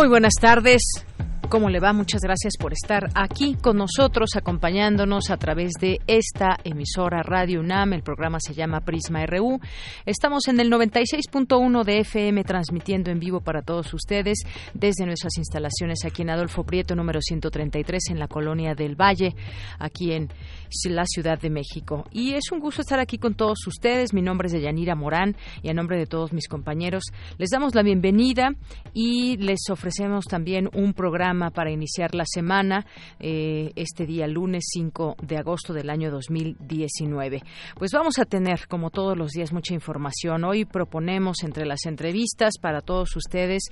Muy buenas tardes. ¿Cómo le va? Muchas gracias por estar aquí con nosotros, acompañándonos a través de esta emisora Radio UNAM. El programa se llama Prisma RU. Estamos en el 96.1 de FM transmitiendo en vivo para todos ustedes desde nuestras instalaciones aquí en Adolfo Prieto, número 133, en la colonia del Valle, aquí en la Ciudad de México. Y es un gusto estar aquí con todos ustedes. Mi nombre es Deyanira Morán y a nombre de todos mis compañeros les damos la bienvenida y les ofrecemos también un programa para iniciar la semana eh, este día lunes 5 de agosto del año 2019. Pues vamos a tener, como todos los días, mucha información. Hoy proponemos entre las entrevistas para todos ustedes,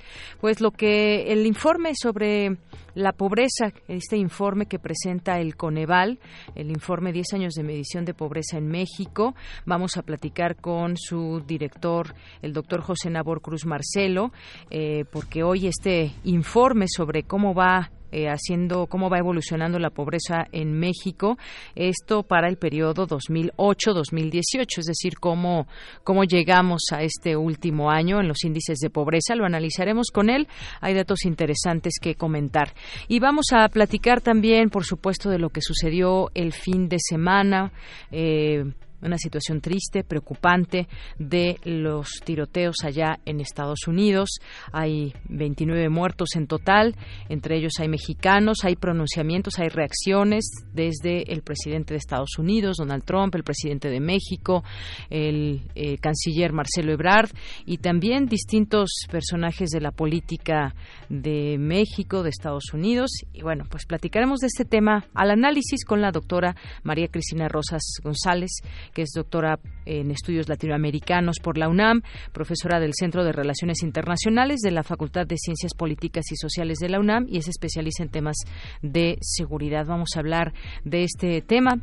pues lo que el informe sobre la pobreza, este informe que presenta el Coneval, el informe 10 años de medición de pobreza en México. Vamos a platicar con su director, el doctor José Nabor Cruz Marcelo, eh, porque hoy este informe sobre cómo va eh, haciendo cómo va evolucionando la pobreza en México, esto para el periodo 2008-2018, es decir, cómo, cómo llegamos a este último año en los índices de pobreza. Lo analizaremos con él. Hay datos interesantes que comentar. Y vamos a platicar también, por supuesto, de lo que sucedió el fin de semana. Eh, una situación triste, preocupante de los tiroteos allá en Estados Unidos. Hay 29 muertos en total, entre ellos hay mexicanos, hay pronunciamientos, hay reacciones desde el presidente de Estados Unidos, Donald Trump, el presidente de México, el eh, canciller Marcelo Ebrard y también distintos personajes de la política de México, de Estados Unidos. Y bueno, pues platicaremos de este tema al análisis con la doctora María Cristina Rosas González, que es doctora en estudios latinoamericanos por la UNAM, profesora del Centro de Relaciones Internacionales de la Facultad de Ciencias Políticas y Sociales de la UNAM y es especialista en temas de seguridad. Vamos a hablar de este tema.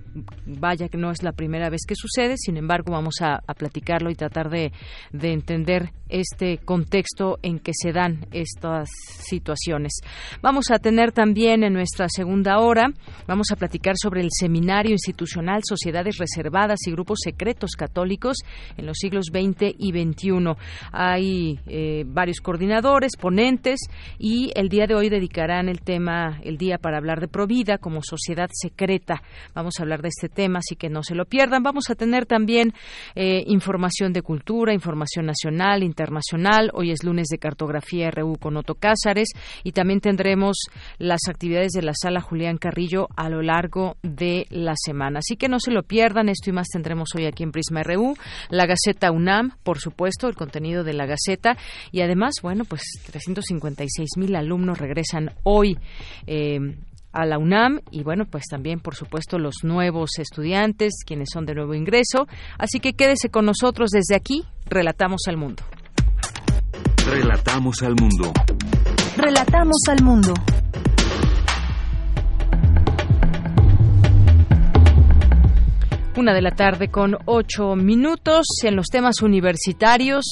Vaya que no es la primera vez que sucede, sin embargo, vamos a, platicarlo y tratar de, de entender este contexto en que se dan estas situaciones. Vamos a tener también en nuestra segunda hora, vamos a platicar sobre el seminario institucional Sociedades Reservadas y Grupos Secretos Católicos en los siglos XX y XXI. Hay eh, varios coordinadores, ponentes y el día de hoy dedicarán el tema, el día para hablar de Provida como sociedad secreta. Vamos a hablar de este tema, así que no se lo pierdan. Vamos a tener también eh, información de cultura, información nacional, internacional. Hoy es lunes de cartografía RU con Otto Cázares y también tendremos las actividades de la sala Julián Carrillo a lo largo de la semana. Así que no se lo pierdan, esto y más tendremos hoy aquí en Prisma RU, la Gaceta UNAM, por supuesto, el contenido de la Gaceta y además, bueno, pues 356 mil alumnos regresan hoy. Eh, a la UNAM y bueno, pues también por supuesto los nuevos estudiantes, quienes son de nuevo ingreso. Así que quédese con nosotros desde aquí, relatamos al mundo. Relatamos al mundo. Relatamos al mundo. Una de la tarde con ocho minutos en los temas universitarios.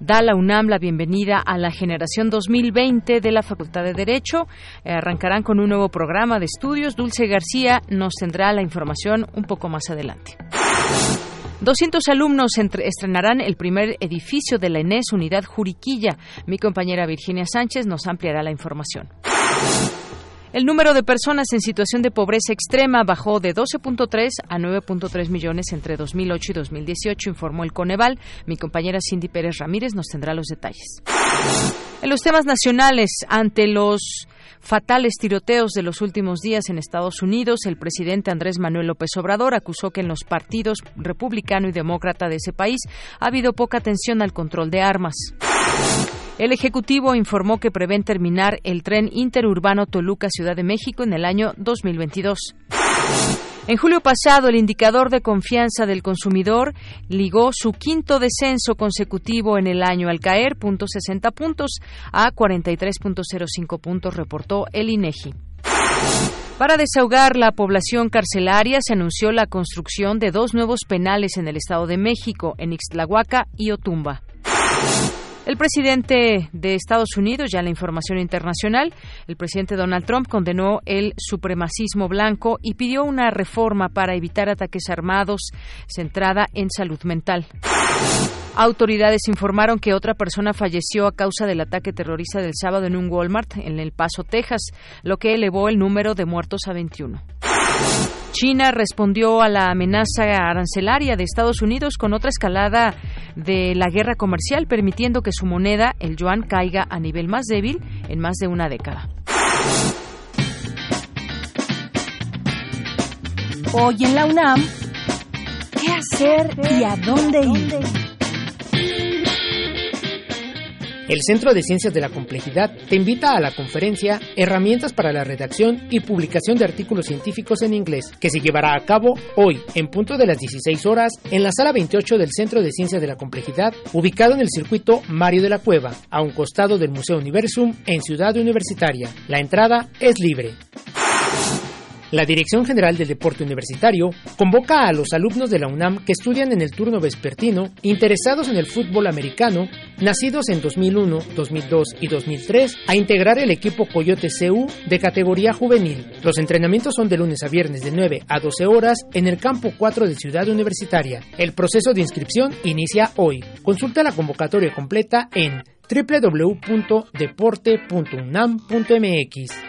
Da la UNAM la bienvenida a la generación 2020 de la Facultad de Derecho. Eh, arrancarán con un nuevo programa de estudios. Dulce García nos tendrá la información un poco más adelante. 200 alumnos estrenarán el primer edificio de la ENES Unidad Juriquilla. Mi compañera Virginia Sánchez nos ampliará la información. El número de personas en situación de pobreza extrema bajó de 12.3 a 9.3 millones entre 2008 y 2018, informó el Coneval. Mi compañera Cindy Pérez Ramírez nos tendrá los detalles. En los temas nacionales, ante los fatales tiroteos de los últimos días en Estados Unidos, el presidente Andrés Manuel López Obrador acusó que en los partidos republicano y demócrata de ese país ha habido poca atención al control de armas. El Ejecutivo informó que prevén terminar el tren interurbano Toluca-Ciudad de México en el año 2022. En julio pasado, el indicador de confianza del consumidor ligó su quinto descenso consecutivo en el año al caer .60 puntos a 43.05 puntos, reportó el INEGI. Para desahogar la población carcelaria, se anunció la construcción de dos nuevos penales en el Estado de México, en Ixtlahuaca y Otumba. El presidente de Estados Unidos, ya la información internacional, el presidente Donald Trump condenó el supremacismo blanco y pidió una reforma para evitar ataques armados centrada en salud mental. Autoridades informaron que otra persona falleció a causa del ataque terrorista del sábado en un Walmart en El Paso, Texas, lo que elevó el número de muertos a 21. China respondió a la amenaza arancelaria de Estados Unidos con otra escalada de la guerra comercial, permitiendo que su moneda, el yuan, caiga a nivel más débil en más de una década. Hoy en la UNAM, ¿qué hacer y a dónde ir? El Centro de Ciencias de la Complejidad te invita a la conferencia Herramientas para la redacción y publicación de artículos científicos en inglés, que se llevará a cabo hoy, en punto de las 16 horas, en la sala 28 del Centro de Ciencias de la Complejidad, ubicado en el circuito Mario de la Cueva, a un costado del Museo Universum en Ciudad Universitaria. La entrada es libre. La Dirección General del Deporte Universitario convoca a los alumnos de la UNAM que estudian en el turno vespertino interesados en el fútbol americano, nacidos en 2001, 2002 y 2003, a integrar el equipo Coyote CU de categoría juvenil. Los entrenamientos son de lunes a viernes de 9 a 12 horas en el campo 4 de Ciudad Universitaria. El proceso de inscripción inicia hoy. Consulta la convocatoria completa en www.deporte.unam.mx.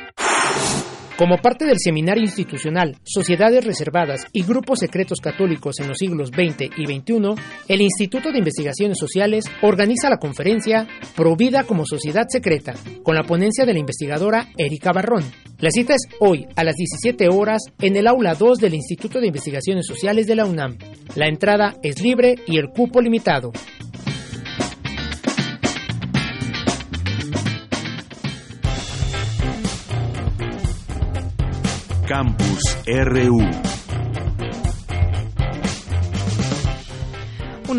Como parte del seminario institucional Sociedades Reservadas y Grupos Secretos Católicos en los siglos XX y XXI, el Instituto de Investigaciones Sociales organiza la conferencia Provida como Sociedad Secreta, con la ponencia de la investigadora Erika Barrón. La cita es hoy a las 17 horas en el aula 2 del Instituto de Investigaciones Sociales de la UNAM. La entrada es libre y el cupo limitado. Campus RU.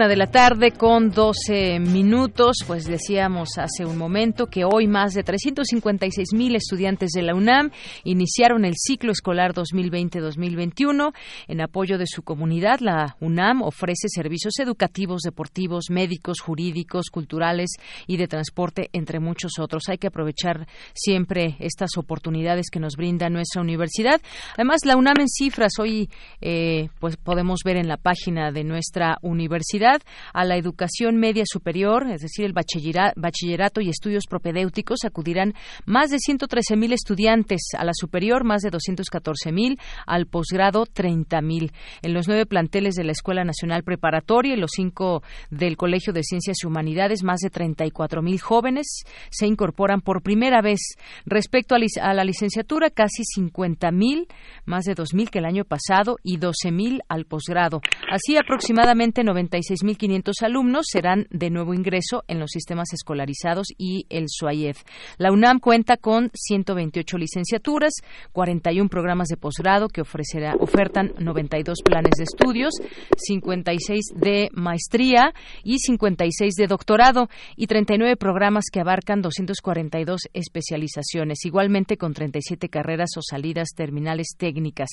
Una de la tarde con 12 minutos, pues decíamos hace un momento que hoy más de 356 mil estudiantes de la UNAM iniciaron el ciclo escolar 2020-2021. En apoyo de su comunidad, la UNAM ofrece servicios educativos, deportivos, médicos, jurídicos, culturales y de transporte, entre muchos otros. Hay que aprovechar siempre estas oportunidades que nos brinda nuestra universidad. Además, la UNAM en cifras, hoy eh, pues podemos ver en la página de nuestra universidad a la educación media superior, es decir, el bachillerato y estudios propedéuticos, acudirán más de 113 mil estudiantes, a la superior más de 214 mil, al posgrado 30 mil. En los nueve planteles de la Escuela Nacional Preparatoria y los cinco del Colegio de Ciencias y Humanidades, más de 34 mil jóvenes se incorporan por primera vez. Respecto a, la licenciatura, casi 50 mil, más de 2 mil que el año pasado y 12 mil al posgrado. Así aproximadamente 96 6.500 alumnos serán de nuevo ingreso en los sistemas escolarizados y el SUAYEF. La UNAM cuenta con 128 licenciaturas, 41 programas de posgrado que ofrecerá, ofertan 92 planes de estudios, 56 de maestría y 56 de doctorado y 39 programas que abarcan 242 especializaciones, igualmente con 37 carreras o salidas terminales técnicas.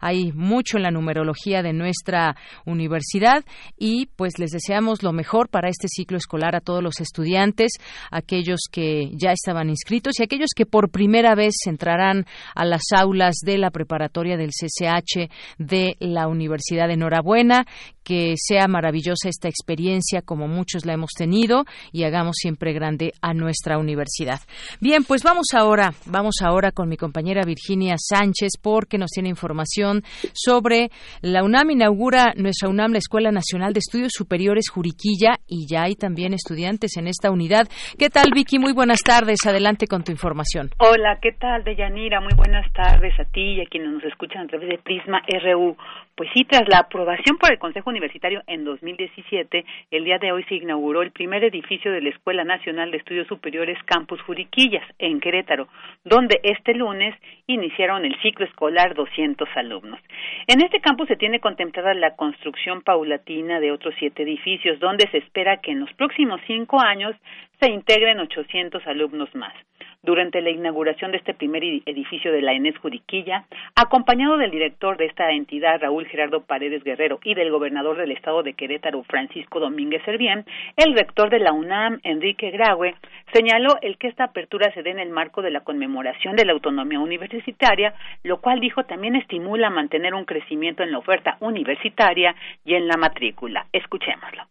Hay mucho en la numerología de nuestra universidad y pues les deseamos lo mejor para este ciclo escolar a todos los estudiantes, aquellos que ya estaban inscritos y aquellos que por primera vez entrarán a las aulas de la preparatoria del CCH de la Universidad. de Enhorabuena, que sea maravillosa esta experiencia como muchos la hemos tenido y hagamos siempre grande a nuestra universidad. Bien, pues vamos ahora, vamos ahora con mi compañera Virginia Sánchez porque nos tiene información sobre la UNAM inaugura nuestra UNAM, la Escuela Nacional de Estudios Superiores Juriquilla y ya hay también estudiantes en esta unidad. ¿Qué tal, Vicky? Muy buenas tardes. Adelante con tu información. Hola, ¿qué tal, Deyanira? Muy buenas tardes a ti y a quienes nos escuchan a través de Prisma RU. Pues sí, tras la aprobación por el Consejo Universitario en 2017, el día de hoy se inauguró el primer edificio de la Escuela Nacional de Estudios Superiores Campus Juriquillas, en Querétaro, donde este lunes iniciaron el ciclo escolar 200 alumnos. En este campus se tiene contemplada la construcción paulatina de otros siete edificios, donde se espera que en los próximos cinco años se integren 800 alumnos más durante la inauguración de este primer edificio de la ENES Juriquilla, acompañado del director de esta entidad, Raúl Gerardo Paredes Guerrero, y del gobernador del estado de Querétaro, Francisco Domínguez Servién, el rector de la UNAM, Enrique Graue, señaló el que esta apertura se dé en el marco de la conmemoración de la autonomía universitaria, lo cual dijo también estimula mantener un crecimiento en la oferta universitaria y en la matrícula. Escuchémoslo.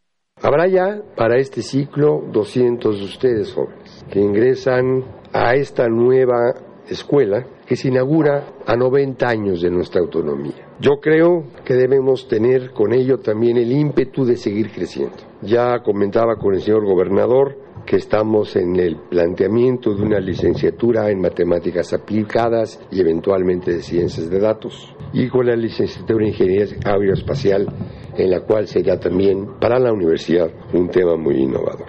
Habrá ya para este ciclo 200 de ustedes jóvenes que ingresan a esta nueva escuela que se inaugura a 90 años de nuestra autonomía. Yo creo que debemos tener con ello también el ímpetu de seguir creciendo. Ya comentaba con el señor gobernador que estamos en el planteamiento de una licenciatura en matemáticas aplicadas y eventualmente de ciencias de datos y con la licenciatura en ingeniería aeroespacial en la cual será también para la universidad un tema muy innovador.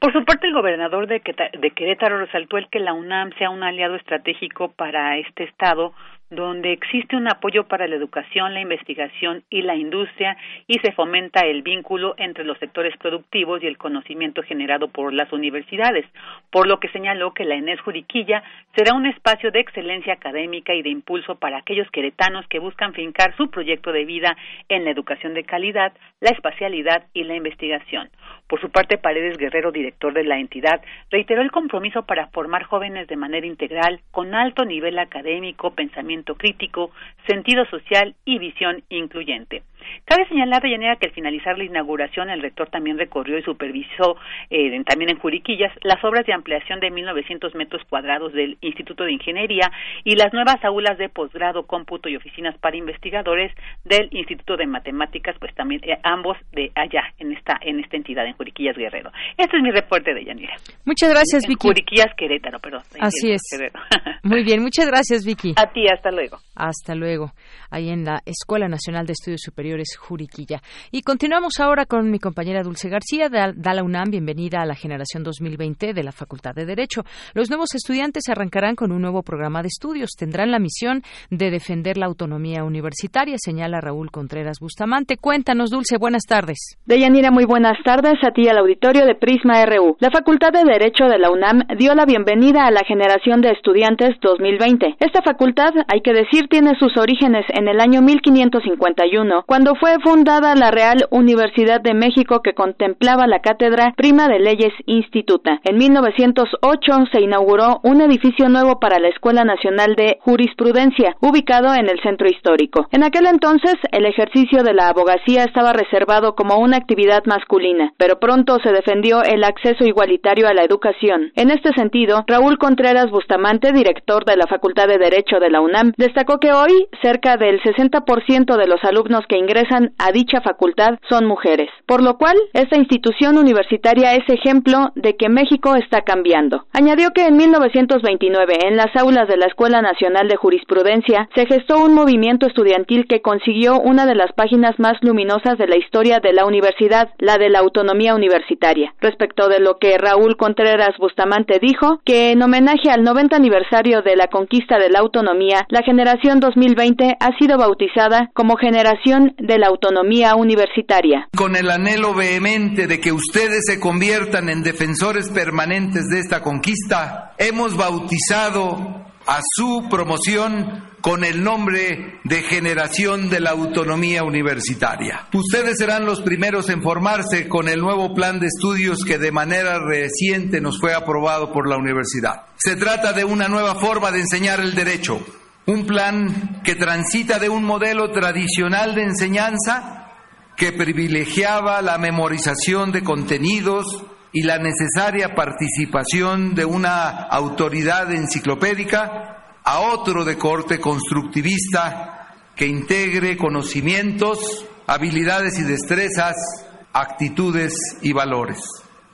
Por su parte, el gobernador de Querétaro resaltó el que la UNAM sea un aliado estratégico para este Estado donde existe un apoyo para la educación, la investigación y la industria y se fomenta el vínculo entre los sectores productivos y el conocimiento generado por las universidades, por lo que señaló que la ENES Juriquilla será un espacio de excelencia académica y de impulso para aquellos queretanos que buscan fincar su proyecto de vida en la educación de calidad, la espacialidad y la investigación. Por su parte, Paredes Guerrero, director de la entidad, reiteró el compromiso para formar jóvenes de manera integral, con alto nivel académico, pensamiento crítico, sentido social y visión incluyente. Cabe señalar, de Llanera, que al finalizar la inauguración, el rector también recorrió y supervisó, eh, también en Juriquillas, las obras de ampliación de 1.900 metros cuadrados del Instituto de Ingeniería y las nuevas aulas de posgrado, cómputo y oficinas para investigadores del Instituto de Matemáticas, pues también eh, ambos de allá, en esta, en esta entidad, en Juriquillas Guerrero. Este es mi reporte de Yanira. Muchas gracias, Vicky. Juriquillas Querétaro, perdón. Así es. Muy bien, muchas gracias, Vicky. A ti, hasta luego. Hasta luego. Ahí en la Escuela Nacional de Estudios Superiores Juriquilla. Y continuamos ahora con mi compañera Dulce García. Da la UNAM, bienvenida a la generación 2020 de la Facultad de Derecho. Los nuevos estudiantes arrancarán con un nuevo programa de estudios. Tendrán la misión de defender la autonomía universitaria, señala Raúl Contreras Bustamante. Cuéntanos, Dulce, buenas tardes. Deyanira, muy buenas tardes a ti al auditorio de Prisma RU. La Facultad de Derecho de la UNAM dio la bienvenida a la generación de estudiantes 2020. Esta facultad, hay que decir, tiene sus orígenes en el año 1551, cuando fue fundada la Real Universidad de México que contemplaba la cátedra Prima de Leyes Instituta. En 1908 se inauguró un edificio nuevo para la Escuela Nacional de Jurisprudencia, ubicado en el centro histórico. En aquel entonces, el ejercicio de la abogacía estaba reservado como una actividad masculina, pero pronto se defendió el acceso igualitario a la educación. En este sentido, Raúl Contreras Bustamante, director de la Facultad de Derecho de la UNAM, destacó que hoy cerca del 60% de los alumnos que ingresan a dicha facultad son mujeres, por lo cual esta institución universitaria es ejemplo de que México está cambiando. Añadió que en 1929, en las aulas de la Escuela Nacional de Jurisprudencia, se gestó un movimiento estudiantil que consiguió una de las páginas más luminosas de la historia de la universidad, la de la autonomía universitaria. Respecto de lo que Raúl Contreras Bustamante dijo, que en homenaje al 90 aniversario de la conquista de la autonomía, la generación 2020 ha sido bautizada como Generación de la Autonomía Universitaria. Con el anhelo vehemente de que ustedes se conviertan en defensores permanentes de esta conquista, hemos bautizado a su promoción con el nombre de Generación de la Autonomía Universitaria. Ustedes serán los primeros en formarse con el nuevo plan de estudios que de manera reciente nos fue aprobado por la universidad. Se trata de una nueva forma de enseñar el derecho, un plan que transita de un modelo tradicional de enseñanza que privilegiaba la memorización de contenidos y la necesaria participación de una autoridad enciclopédica a otro de corte constructivista que integre conocimientos habilidades y destrezas, actitudes y valores.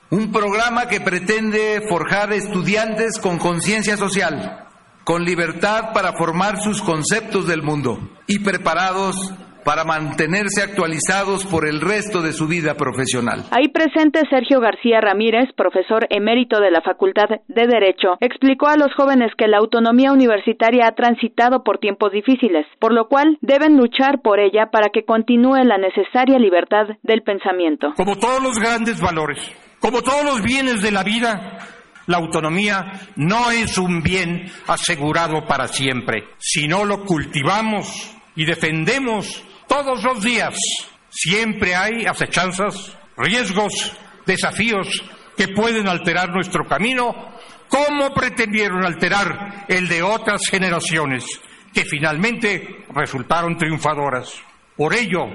Un programa que pretende forjar estudiantes con conciencia social, con libertad para formar sus conceptos del mundo y preparados para mantenerse actualizados por el resto de su vida profesional. Ahí presente Sergio García Ramírez, profesor emérito de la Facultad de Derecho, explicó a los jóvenes que la autonomía universitaria ha transitado por tiempos difíciles, por lo cual deben luchar por ella para que continúe la necesaria libertad del pensamiento. Como todos los grandes valores, como todos los bienes de la vida, la autonomía no es un bien asegurado para siempre. Si no lo cultivamos y defendemos todos los días, siempre hay acechanzas, riesgos, desafíos que pueden alterar nuestro camino, como pretendieron alterar el de otras generaciones que finalmente resultaron triunfadoras. Por ello,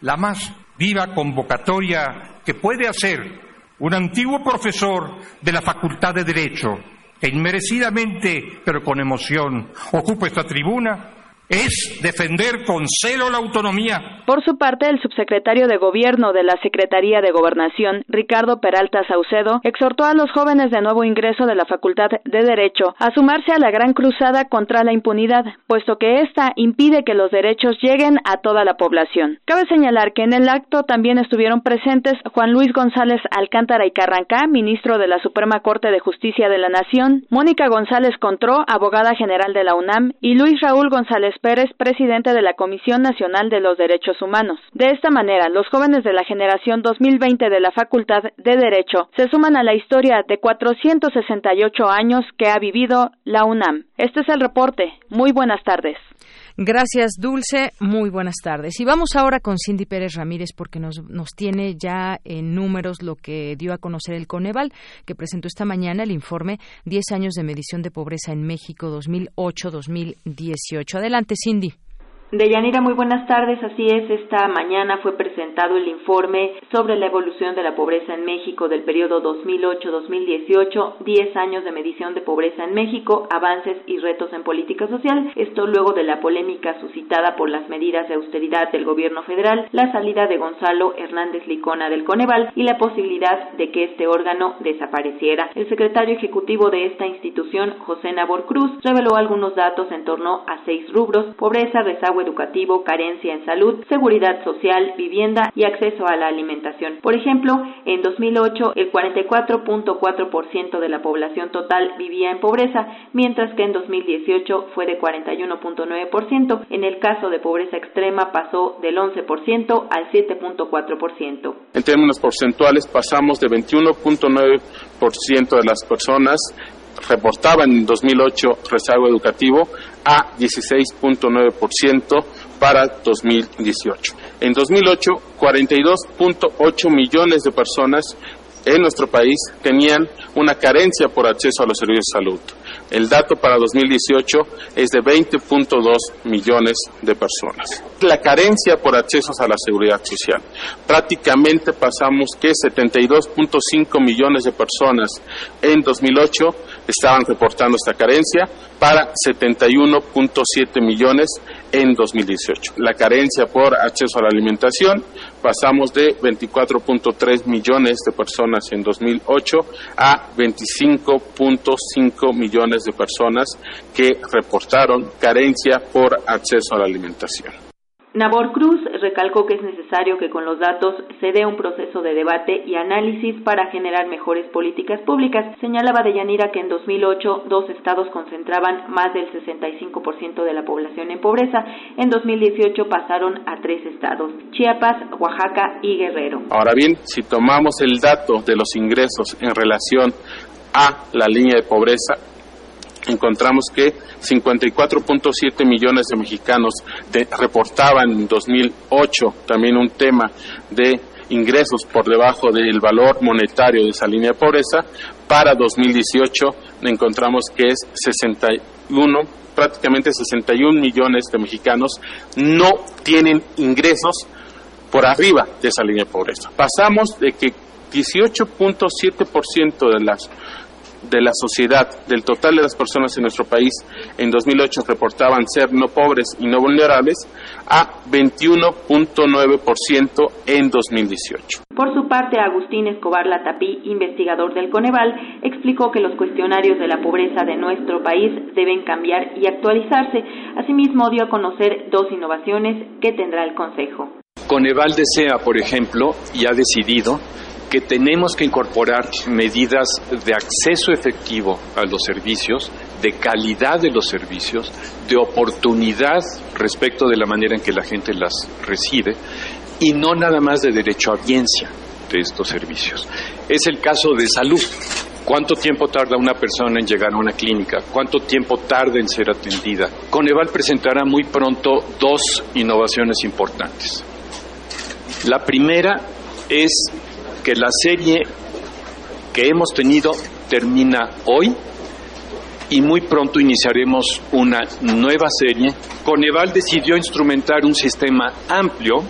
la más viva convocatoria que puede hacer un antiguo profesor de la Facultad de Derecho, que inmerecidamente, pero con emoción, ocupa esta tribuna, es defender con celo la autonomía. Por su parte, el subsecretario de Gobierno de la Secretaría de Gobernación, Ricardo Peralta Saucedo, exhortó a los jóvenes de nuevo ingreso de la Facultad de Derecho a sumarse a la gran cruzada contra la impunidad, puesto que ésta impide que los derechos lleguen a toda la población. Cabe señalar que en el acto también estuvieron presentes Juan Luis González Alcántara y Carrancá, ministro de la Suprema Corte de Justicia de la Nación, Mónica González Contró, abogada general de la UNAM, y Luis Raúl González Pérez, presidente de la Comisión Nacional de los Derechos Humanos. De esta manera, los jóvenes de la generación 2020 de la Facultad de Derecho se suman a la historia de 468 años que ha vivido la UNAM. Este es el reporte. Muy buenas tardes. Gracias, Dulce. Muy buenas tardes. Y vamos ahora con Cindy Pérez Ramírez porque nos, nos tiene ya en números lo que dio a conocer el Coneval, que presentó esta mañana el informe 10 años de medición de pobreza en México 2008-2018. Adelante, Cindy. Deyanira, muy buenas tardes. Así es, esta mañana fue presentado el informe sobre la evolución de la pobreza en México del periodo 2008-2018, 10 años de medición de pobreza en México, avances y retos en política social. Esto luego de la polémica suscitada por las medidas de austeridad del gobierno federal, la salida de Gonzalo Hernández Licona del Coneval y la posibilidad de que este órgano desapareciera. El secretario ejecutivo de esta institución, José Nabor Cruz, reveló algunos datos en torno a seis rubros: pobreza, rezago educativo, carencia en salud, seguridad social, vivienda y acceso a la alimentación. Por ejemplo, en 2008 el 44.4% de la población total vivía en pobreza, mientras que en 2018 fue de 41.9%. En el caso de pobreza extrema pasó del 11% al 7.4%. En términos porcentuales pasamos de 21.9% de las personas reportaban en 2008 rezago educativo a 16.9% para 2018. En 2008, 42.8 millones de personas en nuestro país tenían una carencia por acceso a los servicios de salud. El dato para 2018 es de 20.2 millones de personas. La carencia por accesos a la seguridad social. Prácticamente pasamos que 72.5 millones de personas en 2008 estaban reportando esta carencia para 71.7 millones en 2018. La carencia por acceso a la alimentación pasamos de 24.3 millones de personas en 2008 a 25.5 millones de personas que reportaron carencia por acceso a la alimentación. Nabor Cruz recalcó que es necesario que con los datos se dé un proceso de debate y análisis para generar mejores políticas públicas. Señalaba de Yanira que en 2008 dos estados concentraban más del 65% de la población en pobreza. En 2018 pasaron a tres estados, Chiapas, Oaxaca y Guerrero. Ahora bien, si tomamos el dato de los ingresos en relación a la línea de pobreza, encontramos que 54.7 millones de mexicanos reportaban en 2008 también un tema de ingresos por debajo del valor monetario de esa línea de pobreza. Para 2018 encontramos que es 61, prácticamente 61 millones de mexicanos no tienen ingresos por arriba de esa línea de pobreza. Pasamos de que 18.7% de las de la sociedad, del total de las personas en nuestro país, en 2008 reportaban ser no pobres y no vulnerables, a 21.9% en 2018. Por su parte, Agustín Escobar Latapí, investigador del Coneval, explicó que los cuestionarios de la pobreza de nuestro país deben cambiar y actualizarse. Asimismo, dio a conocer dos innovaciones que tendrá el Consejo. Coneval desea, por ejemplo, y ha decidido que tenemos que incorporar medidas de acceso efectivo a los servicios, de calidad de los servicios, de oportunidad respecto de la manera en que la gente las recibe y no nada más de derecho a audiencia de estos servicios. Es el caso de salud. ¿Cuánto tiempo tarda una persona en llegar a una clínica? ¿Cuánto tiempo tarda en ser atendida? Coneval presentará muy pronto dos innovaciones importantes. La primera es que la serie que hemos tenido termina hoy y muy pronto iniciaremos una nueva serie. Coneval decidió instrumentar un sistema amplio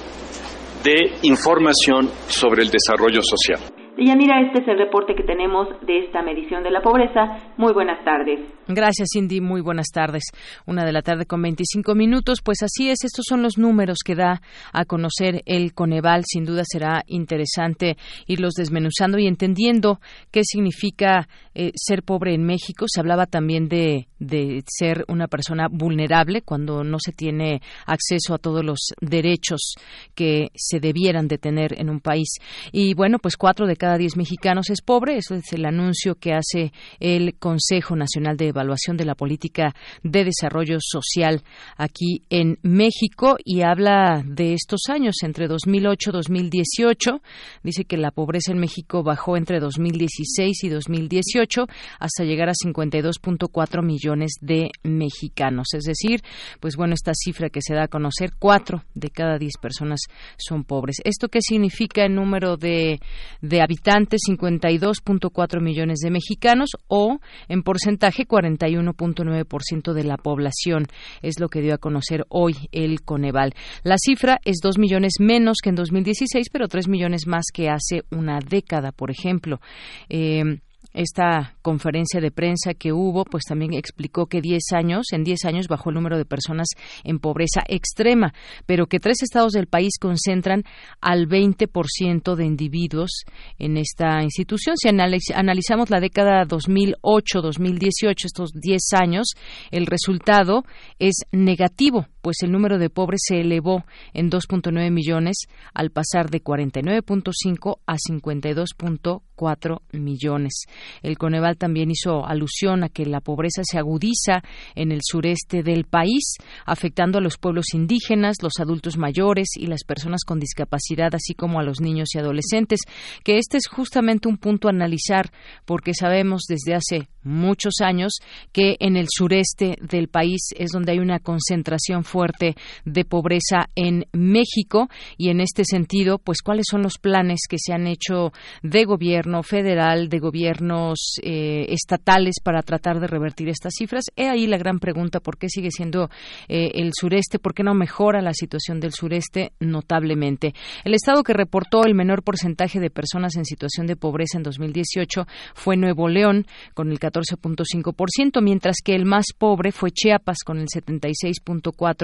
de información sobre el desarrollo social. Yanira, este es el reporte que tenemos de esta medición de la pobreza. Muy buenas tardes. Gracias, Cindy. Muy buenas tardes. Una de la tarde con 25 minutos. Pues así es, estos son los números que da a conocer el Coneval. Sin duda será interesante irlos desmenuzando y entendiendo qué significa eh, ser pobre en México. Se hablaba también de, de ser una persona vulnerable cuando no se tiene acceso a todos los derechos que se debieran de tener en un país. Y bueno, pues cuatro de cada diez mexicanos es pobre. Eso es el anuncio que hace el Consejo Nacional de Evaluación de la Política de Desarrollo Social aquí en México y habla de estos años entre 2008 y 2018. Dice que la pobreza en México bajó entre 2016 y 2018 hasta llegar a 52.4 millones de mexicanos. Es decir, pues bueno, esta cifra que se da a conocer, cuatro de cada diez personas son pobres. ¿Esto qué significa en número de, de habitantes, 52.4 millones de mexicanos o en porcentaje 41.9% de la población. Es lo que dio a conocer hoy el Coneval. La cifra es 2 millones menos que en 2016, pero 3 millones más que hace una década, por ejemplo. Eh, esta conferencia de prensa que hubo, pues también explicó que 10 años, en 10 años bajó el número de personas en pobreza extrema, pero que tres estados del país concentran al 20% de individuos en esta institución. Si analizamos la década 2008-2018, estos 10 años, el resultado es negativo, pues el número de pobres se elevó en 2.9 millones al pasar de 49.5 a 52.4 millones. El Coneval también hizo alusión a que la pobreza se agudiza en el sureste del país, afectando a los pueblos indígenas, los adultos mayores y las personas con discapacidad, así como a los niños y adolescentes, que este es justamente un punto a analizar porque sabemos desde hace muchos años que en el sureste del país es donde hay una concentración fuerte de pobreza en México y en este sentido, pues cuáles son los planes que se han hecho de gobierno federal, de gobiernos eh, estatales para tratar de revertir estas cifras. He ahí la gran pregunta, ¿por qué sigue siendo eh, el sureste? ¿Por qué no mejora la situación del sureste notablemente? El estado que reportó el menor porcentaje de personas en situación de pobreza en 2018 fue Nuevo León, con el 14.5%, mientras que el más pobre fue Chiapas con el 76.4%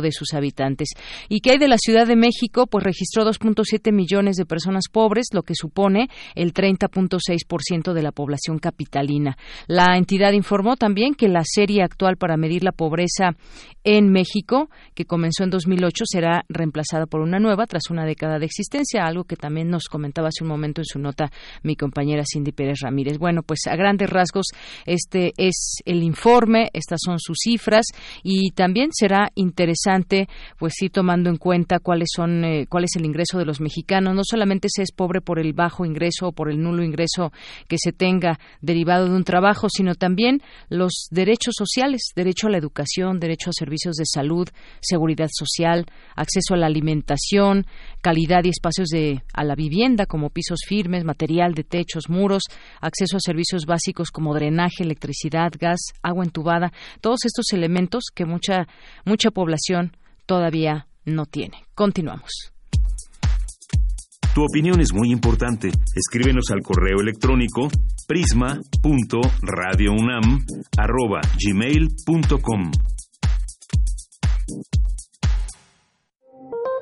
de sus habitantes. ¿Y qué hay de la Ciudad de México? Pues registró 2.7 millones de personas pobres, lo que supone el 30.6% de la población capitalina. La entidad informó también que la serie actual para medir la pobreza en México, que comenzó en 2008, será reemplazada por una nueva tras una década de existencia, algo que también nos comentaba hace un momento en su nota mi compañera Cindy Pérez Ramírez. Bueno, pues a grandes rasgos este es el informe, estas son sus cifras y también será interesante, pues sí, tomando en cuenta cuáles son, eh, cuál es el ingreso de los mexicanos. No solamente se es pobre por el bajo ingreso o por el nulo ingreso que se tenga derivado de un trabajo, sino también los derechos sociales, derecho a la educación, derecho a servicios de salud, seguridad social, acceso a la alimentación, calidad y espacios de a la vivienda como pisos firmes, material de techos, muros, acceso a servicios básicos como drenaje, electricidad, gas, agua entubada, todos estos elementos que mucha mucha población todavía no tiene. Continuamos. Tu opinión es muy importante. Escríbenos al correo electrónico prisma.radiounam@gmail.com.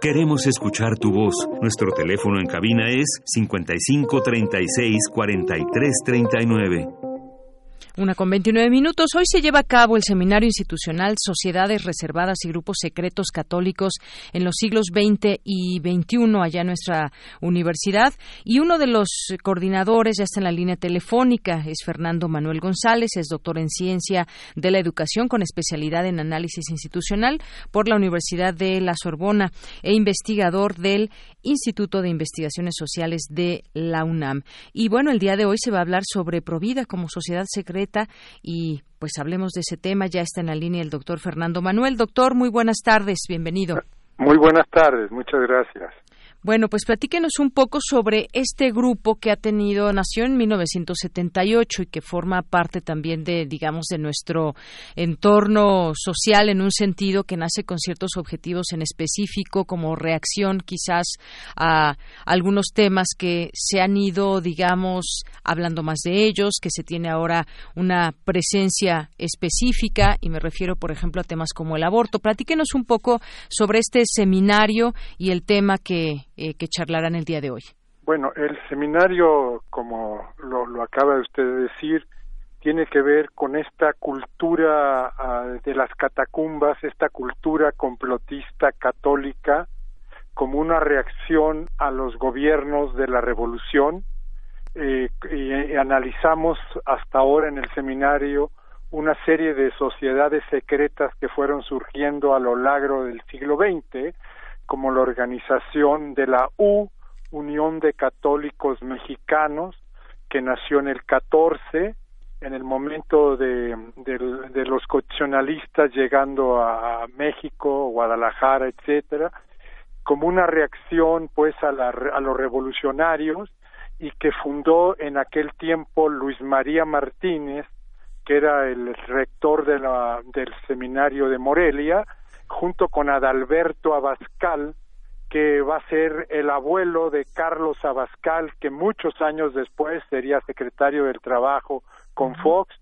Queremos escuchar tu voz. Nuestro teléfono en cabina es 55 36 43 39. Una con 29 minutos. Hoy se lleva a cabo el seminario institucional Sociedades Reservadas y Grupos Secretos Católicos en los siglos XX y XXI allá en nuestra universidad. Y uno de los coordinadores ya está en la línea telefónica, es Fernando Manuel González, es doctor en Ciencia de la Educación con especialidad en Análisis Institucional por la Universidad de La Sorbona e investigador del Instituto de Investigaciones Sociales de la UNAM. Y bueno, el día de hoy se va a hablar sobre Provida como sociedad secreta y pues hablemos de ese tema. Ya está en la línea el doctor Fernando Manuel. Doctor, muy buenas tardes, bienvenido. Muy buenas tardes, muchas gracias. Bueno, pues platíquenos un poco sobre este grupo que ha tenido, nació en 1978 y que forma parte también de, digamos, de nuestro entorno social en un sentido que nace con ciertos objetivos en específico como reacción quizás a algunos temas que se han ido, digamos, hablando más de ellos, que se tiene ahora una presencia específica y me refiero, por ejemplo, a temas como el aborto. Platíquenos un poco sobre este seminario y el tema que eh, que charlarán el día de hoy? Bueno, el seminario, como lo, lo acaba usted de decir, tiene que ver con esta cultura ah, de las catacumbas, esta cultura complotista católica, como una reacción a los gobiernos de la revolución. Eh, y, analizamos hasta ahora en el seminario una serie de sociedades secretas que fueron surgiendo a lo largo del siglo XX, como la organización de la U, Unión de Católicos Mexicanos, que nació en el 14, en el momento de, de, los constitucionalistas llegando a México, Guadalajara, etcétera, como una reacción pues a, la, a los revolucionarios y que fundó en aquel tiempo Luis María Martínez, que era el rector de la, del seminario de Morelia, junto con Adalberto Abascal, que va a ser el abuelo de Carlos Abascal, que muchos años después sería secretario del Trabajo con Fox,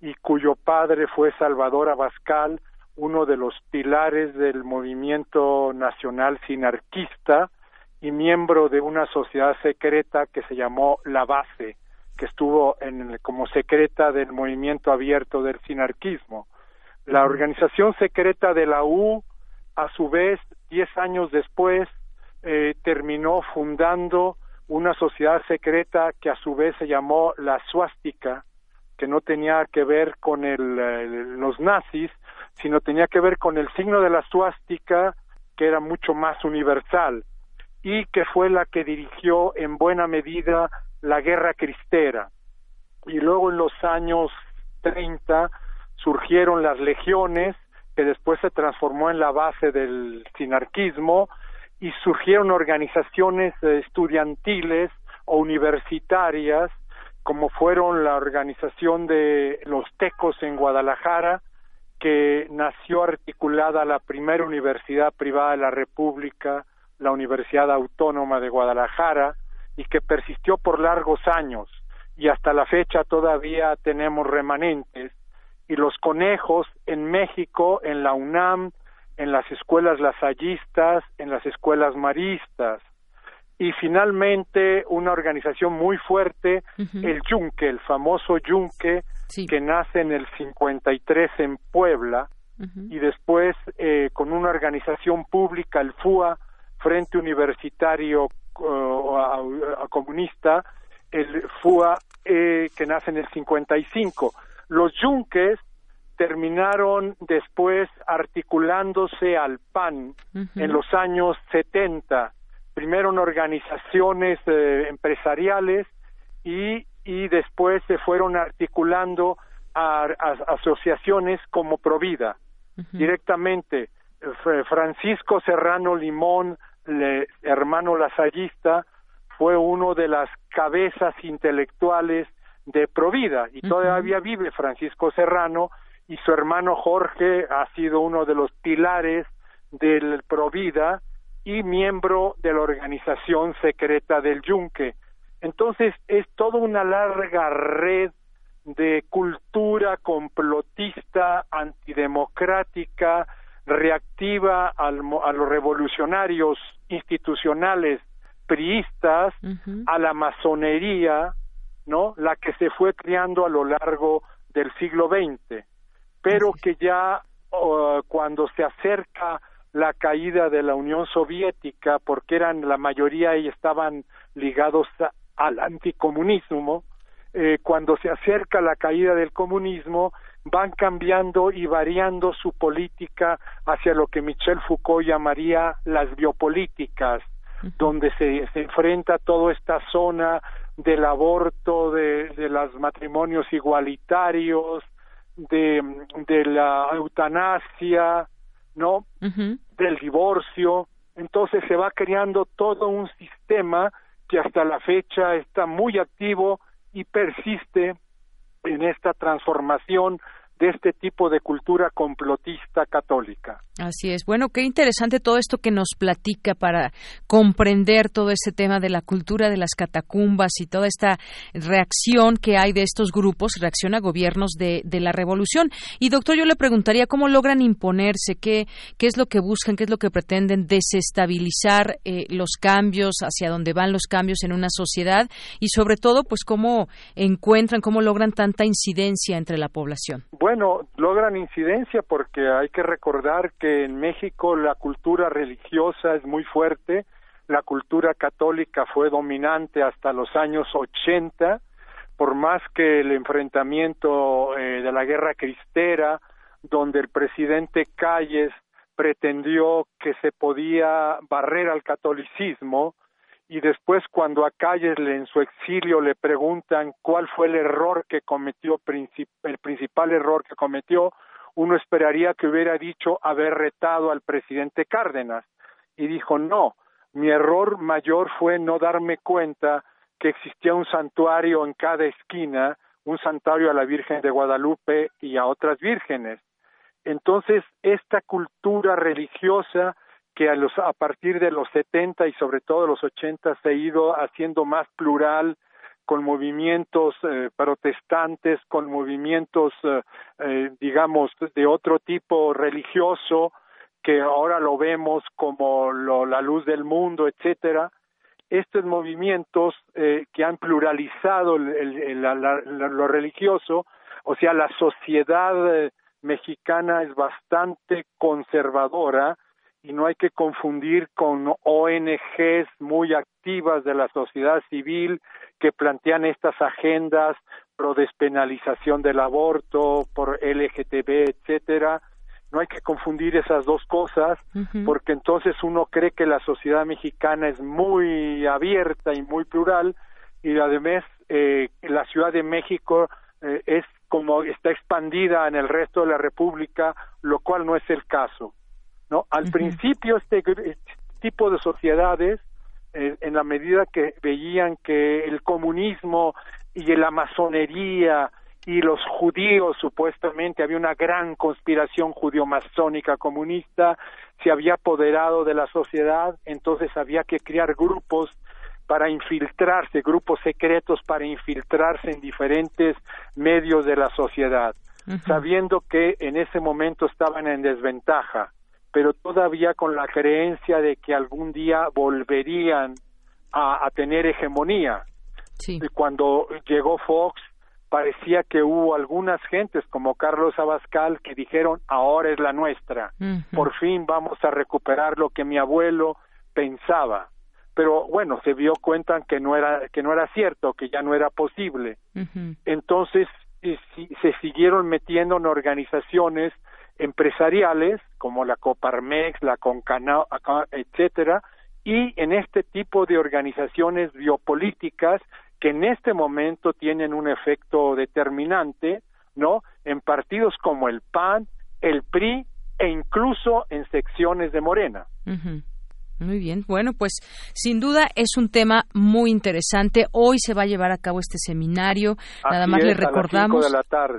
y cuyo padre fue Salvador Abascal, uno de los pilares del movimiento nacional sinarquista y miembro de una sociedad secreta que se llamó La Base, que estuvo en, como secreta del movimiento abierto del sinarquismo. La organización secreta de la U, a su vez, diez años después, eh, terminó fundando una sociedad secreta que a su vez se llamó la suástica, que no tenía que ver con el, los nazis, sino tenía que ver con el signo de la suástica, que era mucho más universal, y que fue la que dirigió en buena medida la guerra cristera. Y luego en los años 30 surgieron las legiones, que después se transformó en la base del sinarquismo, y surgieron organizaciones estudiantiles o universitarias, como fueron la organización de los Tecos en Guadalajara, que nació articulada la primera universidad privada de la República, la Universidad Autónoma de Guadalajara, y que persistió por largos años, y hasta la fecha todavía tenemos remanentes, y los conejos en México, en la UNAM, en las escuelas lasallistas, en las escuelas maristas. Y finalmente una organización muy fuerte, el Yunque, el famoso Yunque, que nace en el 53 en Puebla, y después eh, con una organización pública, el FUA, Frente Universitario uh, Comunista, el FUA eh, que nace en el 55 los yunques terminaron después articulándose al PAN en los años 70, primero en organizaciones eh, empresariales y, y después se fueron articulando a, asociaciones como Provida. Directamente, Francisco Serrano Limón, hermano lasallista, fue uno de las cabezas intelectuales de Provida y todavía vive Francisco Serrano y su hermano Jorge ha sido uno de los pilares del Provida y miembro de la organización secreta del Yunque. Entonces es toda una larga red de cultura complotista, antidemocrática, reactiva a los revolucionarios institucionales priistas, a la masonería, ¿no? La que se fue criando a lo largo del siglo XX, pero que ya cuando se acerca la caída de la Unión Soviética, porque eran la mayoría y estaban ligados al anticomunismo, eh, cuando se acerca la caída del comunismo, van cambiando y variando su política hacia lo que Michel Foucault llamaría las biopolíticas, donde se, se enfrenta toda esta zona del aborto, de, de los matrimonios igualitarios, de, de la eutanasia, ¿no? Del divorcio. Entonces se va creando todo un sistema que hasta la fecha está muy activo y persiste en esta transformación de este tipo de cultura complotista católica. Así es. Bueno, qué interesante todo esto que nos platica para comprender todo este tema de la cultura de las catacumbas y toda esta reacción que hay de estos grupos, reacción a gobiernos de, de la revolución. Y doctor, yo le preguntaría cómo logran imponerse, qué, qué es lo que buscan, qué es lo que pretenden desestabilizar eh, los cambios, hacia dónde van los cambios en una sociedad y sobre todo, pues cómo encuentran, cómo logran tanta incidencia entre la población. Bueno, logran incidencia porque hay que recordar que en México la cultura religiosa es muy fuerte, la cultura católica fue dominante hasta los años 80, por más que el enfrentamiento eh, de la guerra cristera, donde el presidente Calles pretendió que se podía barrer al catolicismo, y después cuando a Calles en su exilio le preguntan cuál fue el error que cometió, el principal error que cometió, uno esperaría que hubiera dicho haber retado al presidente Cárdenas. Y dijo, no, mi error mayor fue no darme cuenta que existía un santuario en cada esquina, un santuario a la Virgen de Guadalupe y a otras vírgenes. Entonces, esta cultura religiosa que a, los, a partir de los 70 y sobre todo los 80 se ha ido haciendo más plural con movimientos eh, protestantes, con movimientos, eh, eh, digamos, de otro tipo religioso, que ahora lo vemos como la luz del mundo, etcétera. Estos movimientos que han pluralizado lo religioso, o sea, la sociedad mexicana es bastante conservadora, y no hay que confundir con ONGs muy activas de la sociedad civil que plantean estas agendas pro despenalización del aborto, por LGTB, etcétera. No hay que confundir esas dos cosas, porque entonces uno cree que la sociedad mexicana es muy abierta y muy plural, y además eh, la Ciudad de México eh, es como está expandida en el resto de la República, lo cual no es el caso. ¿No? Al principio este, este, tipo de sociedades, eh, en la medida que veían que el comunismo y la masonería y los judíos supuestamente había una gran conspiración judío-masónica comunista, se había apoderado de la sociedad, entonces había que crear grupos para infiltrarse, grupos secretos para infiltrarse en diferentes medios de la sociedad, sabiendo que en ese momento estaban en desventaja pero todavía con la creencia de que algún día volverían a, tener hegemonía. Y cuando llegó Fox, parecía que hubo algunas gentes como Carlos Abascal que dijeron ahora es la nuestra, por fin vamos a recuperar lo que mi abuelo pensaba. Pero bueno, se dio cuenta que no era que no era cierto, que ya no era posible. Entonces se siguieron metiendo en organizaciones empresariales como la Coparmex, la Concana, etcétera, y en este tipo de organizaciones biopolíticas que en este momento tienen un efecto determinante, ¿no? En partidos como el PAN, el PRI e incluso en secciones de Morena. Muy bien, bueno, pues sin duda es un tema muy interesante. Hoy se va a llevar a cabo este seminario. Nada más le recordamos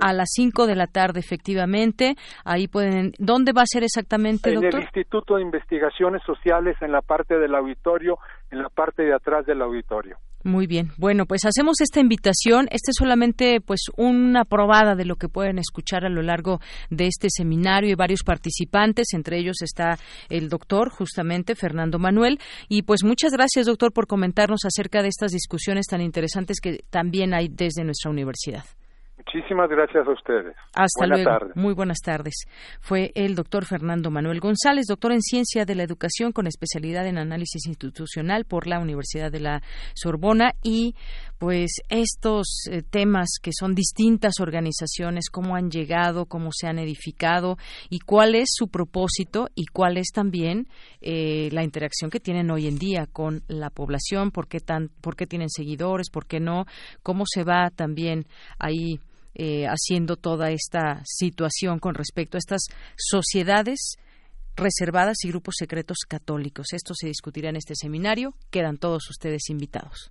a las 5 de, la tarde, efectivamente. Ahí pueden. ¿Dónde va a ser exactamente, doctor? En el Instituto de Investigaciones Sociales, en la parte del auditorio, en la parte de atrás del auditorio. Muy bien. Bueno, pues hacemos esta invitación. Este es solamente pues una probada de lo que pueden escuchar a lo largo de este seminario y varios participantes, entre ellos está el doctor justamente Fernando Manuel y pues muchas gracias, doctor, por comentarnos acerca de estas discusiones tan interesantes que también hay desde nuestra universidad. Muchísimas gracias a ustedes. Hasta luego. Muy buenas tardes. Fue el doctor Fernando Manuel González, doctor en Ciencia de la Educación con especialidad en Análisis Institucional por la Universidad de la Sorbona y pues estos eh, temas que son distintas organizaciones, cómo han llegado, cómo se han edificado y cuál es su propósito y cuál es también eh, la interacción que tienen hoy en día con la población, por qué, tan, por qué tienen seguidores, por qué no, cómo se va también ahí eh, haciendo toda esta situación con respecto a estas sociedades reservadas y grupos secretos católicos. Esto se discutirá en este seminario. Quedan todos ustedes invitados.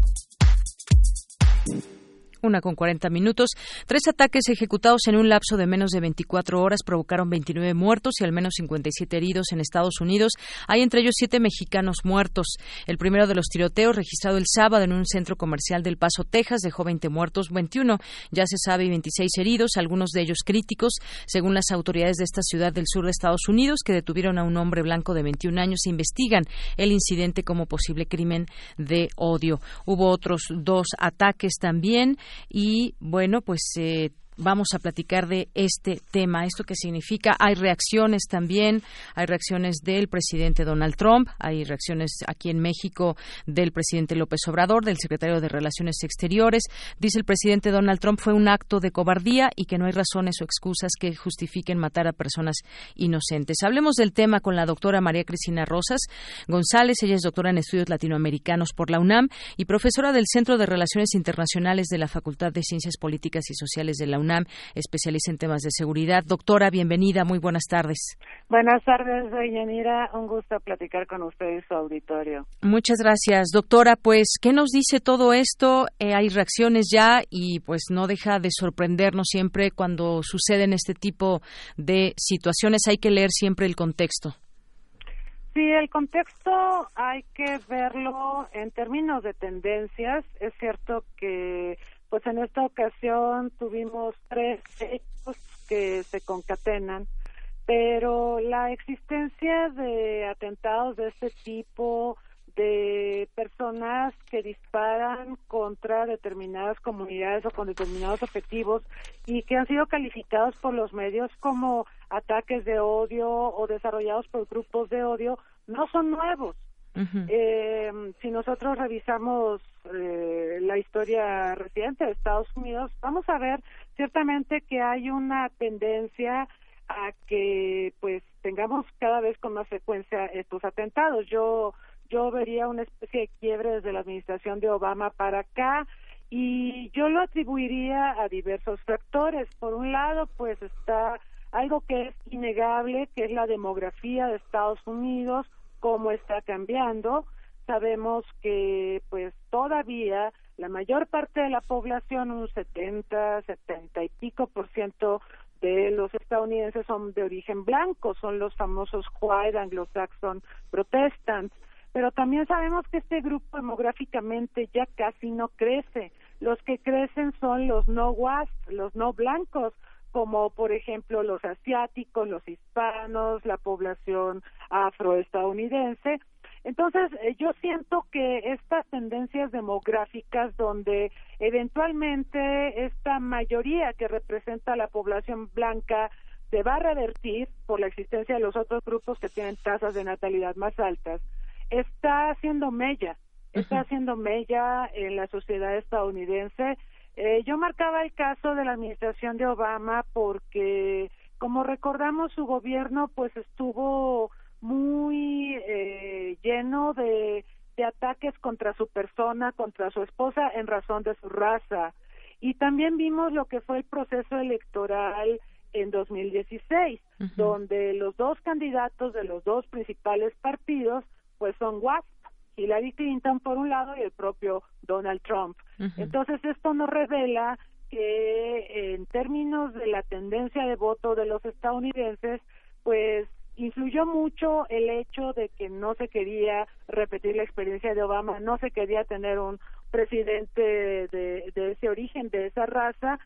Una con 40 minutos. Tres ataques ejecutados en un lapso de menos de 24 horas provocaron 29 muertos y al menos 57 heridos en Estados Unidos. Hay entre ellos siete mexicanos muertos. El primero de los tiroteos, registrado el sábado en un centro comercial del Paso, Texas, dejó 20 muertos, 21 ya se sabe y 26 heridos, algunos de ellos críticos, según las autoridades de esta ciudad del sur de Estados Unidos, que detuvieron a un hombre blanco de 21 años e investigan el incidente como posible crimen de odio. Hubo otros dos ataques también y bueno, pues eh, vamos a platicar de este tema. ¿Esto qué significa? Hay reacciones también, hay reacciones del presidente Donald Trump, hay reacciones aquí en México del presidente López Obrador, del secretario de Relaciones Exteriores. Dice el presidente Donald Trump fue un acto de cobardía y que no hay razones o excusas que justifiquen matar a personas inocentes. Hablemos del tema con la doctora María Cristina Rosas González. Ella es doctora en estudios latinoamericanos por la UNAM y profesora del Centro de Relaciones Internacionales de la Facultad de Ciencias Políticas y Sociales de la UNAM, especialista en temas de seguridad. Doctora, bienvenida, muy buenas tardes. Buenas tardes, Yanira. Un gusto platicar con usted y su auditorio. Muchas gracias, doctora. Pues, ¿qué nos dice todo esto? Eh, hay reacciones ya y pues no deja de sorprendernos siempre cuando suceden este tipo de situaciones. Hay que leer siempre el contexto. Sí, el contexto hay que verlo en términos de tendencias. Es cierto que pues en esta ocasión tuvimos tres hechos que se concatenan, pero la existencia de atentados de este tipo, de personas que disparan contra determinadas comunidades o con determinados objetivos y que han sido calificados por los medios como ataques de odio o desarrollados por grupos de odio, no son nuevos eh, si nosotros revisamos eh, la historia reciente de Estados Unidos, vamos a ver ciertamente que hay una tendencia a que pues tengamos cada vez con más frecuencia estos atentados. Yo yo vería una especie de quiebre desde la administración de Obama para acá y yo lo atribuiría a diversos factores. Por un lado, pues está algo que es innegable, que es la demografía de Estados Unidos, cómo está cambiando. Sabemos que pues todavía la mayor parte de la población, un 70, 70 y pico por ciento de los estadounidenses son de origen blanco, son los famosos white anglo-saxon protestants. Pero también sabemos que este grupo demográficamente ya casi no crece. Los que crecen son los no whites, los no blancos, como por ejemplo los asiáticos, los hispanos, la población afroestadounidense. Entonces, eh, yo siento que estas tendencias demográficas donde eventualmente esta mayoría que representa la población blanca se va a revertir por la existencia de los otros grupos que tienen tasas de natalidad más altas, está haciendo mella, está haciendo mella en la sociedad estadounidense eh, yo marcaba el caso de la administración de Obama porque como recordamos, su gobierno pues estuvo muy eh, lleno de, de ataques contra su persona, contra su esposa en razón de su raza. Y también vimos lo que fue el proceso electoral en 2016, donde los dos candidatos de los dos principales partidos pues son WASP, Hillary Clinton por un lado y el propio Donald Trump. Entonces esto nos revela que en términos de la tendencia de voto de los estadounidenses, pues influyó mucho el hecho de que no se quería repetir la experiencia de Obama, no se quería tener un presidente de, de ese origen, de esa raza,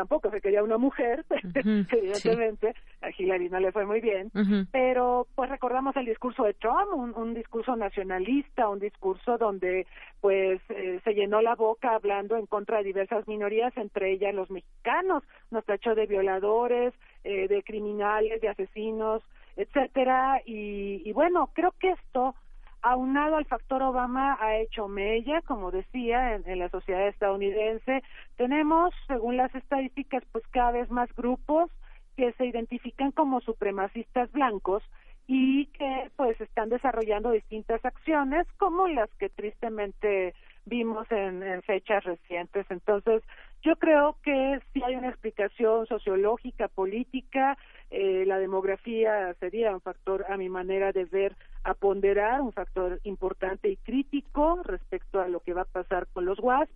tampoco se quería una mujer, evidentemente, a Hillary no le fue muy bien, pero pues recordamos el discurso de Trump, un, discurso nacionalista, un discurso donde pues eh, se llenó la boca hablando en contra de diversas minorías, entre ellas los mexicanos, nos tachó de violadores, eh, de criminales, de asesinos, etcétera, y, y bueno, creo que esto aunado al factor Obama ha hecho mella, como decía, en, la sociedad estadounidense. Tenemos, según las estadísticas, pues cada vez más grupos que se identifican como supremacistas blancos y que pues están desarrollando distintas acciones como las que tristemente vimos en, fechas recientes. Entonces, yo creo que si hay una explicación sociológica, política, eh, la demografía sería un factor, a mi manera de ver, a ponderar, un factor importante y crítico respecto a lo que va a pasar con los WASP,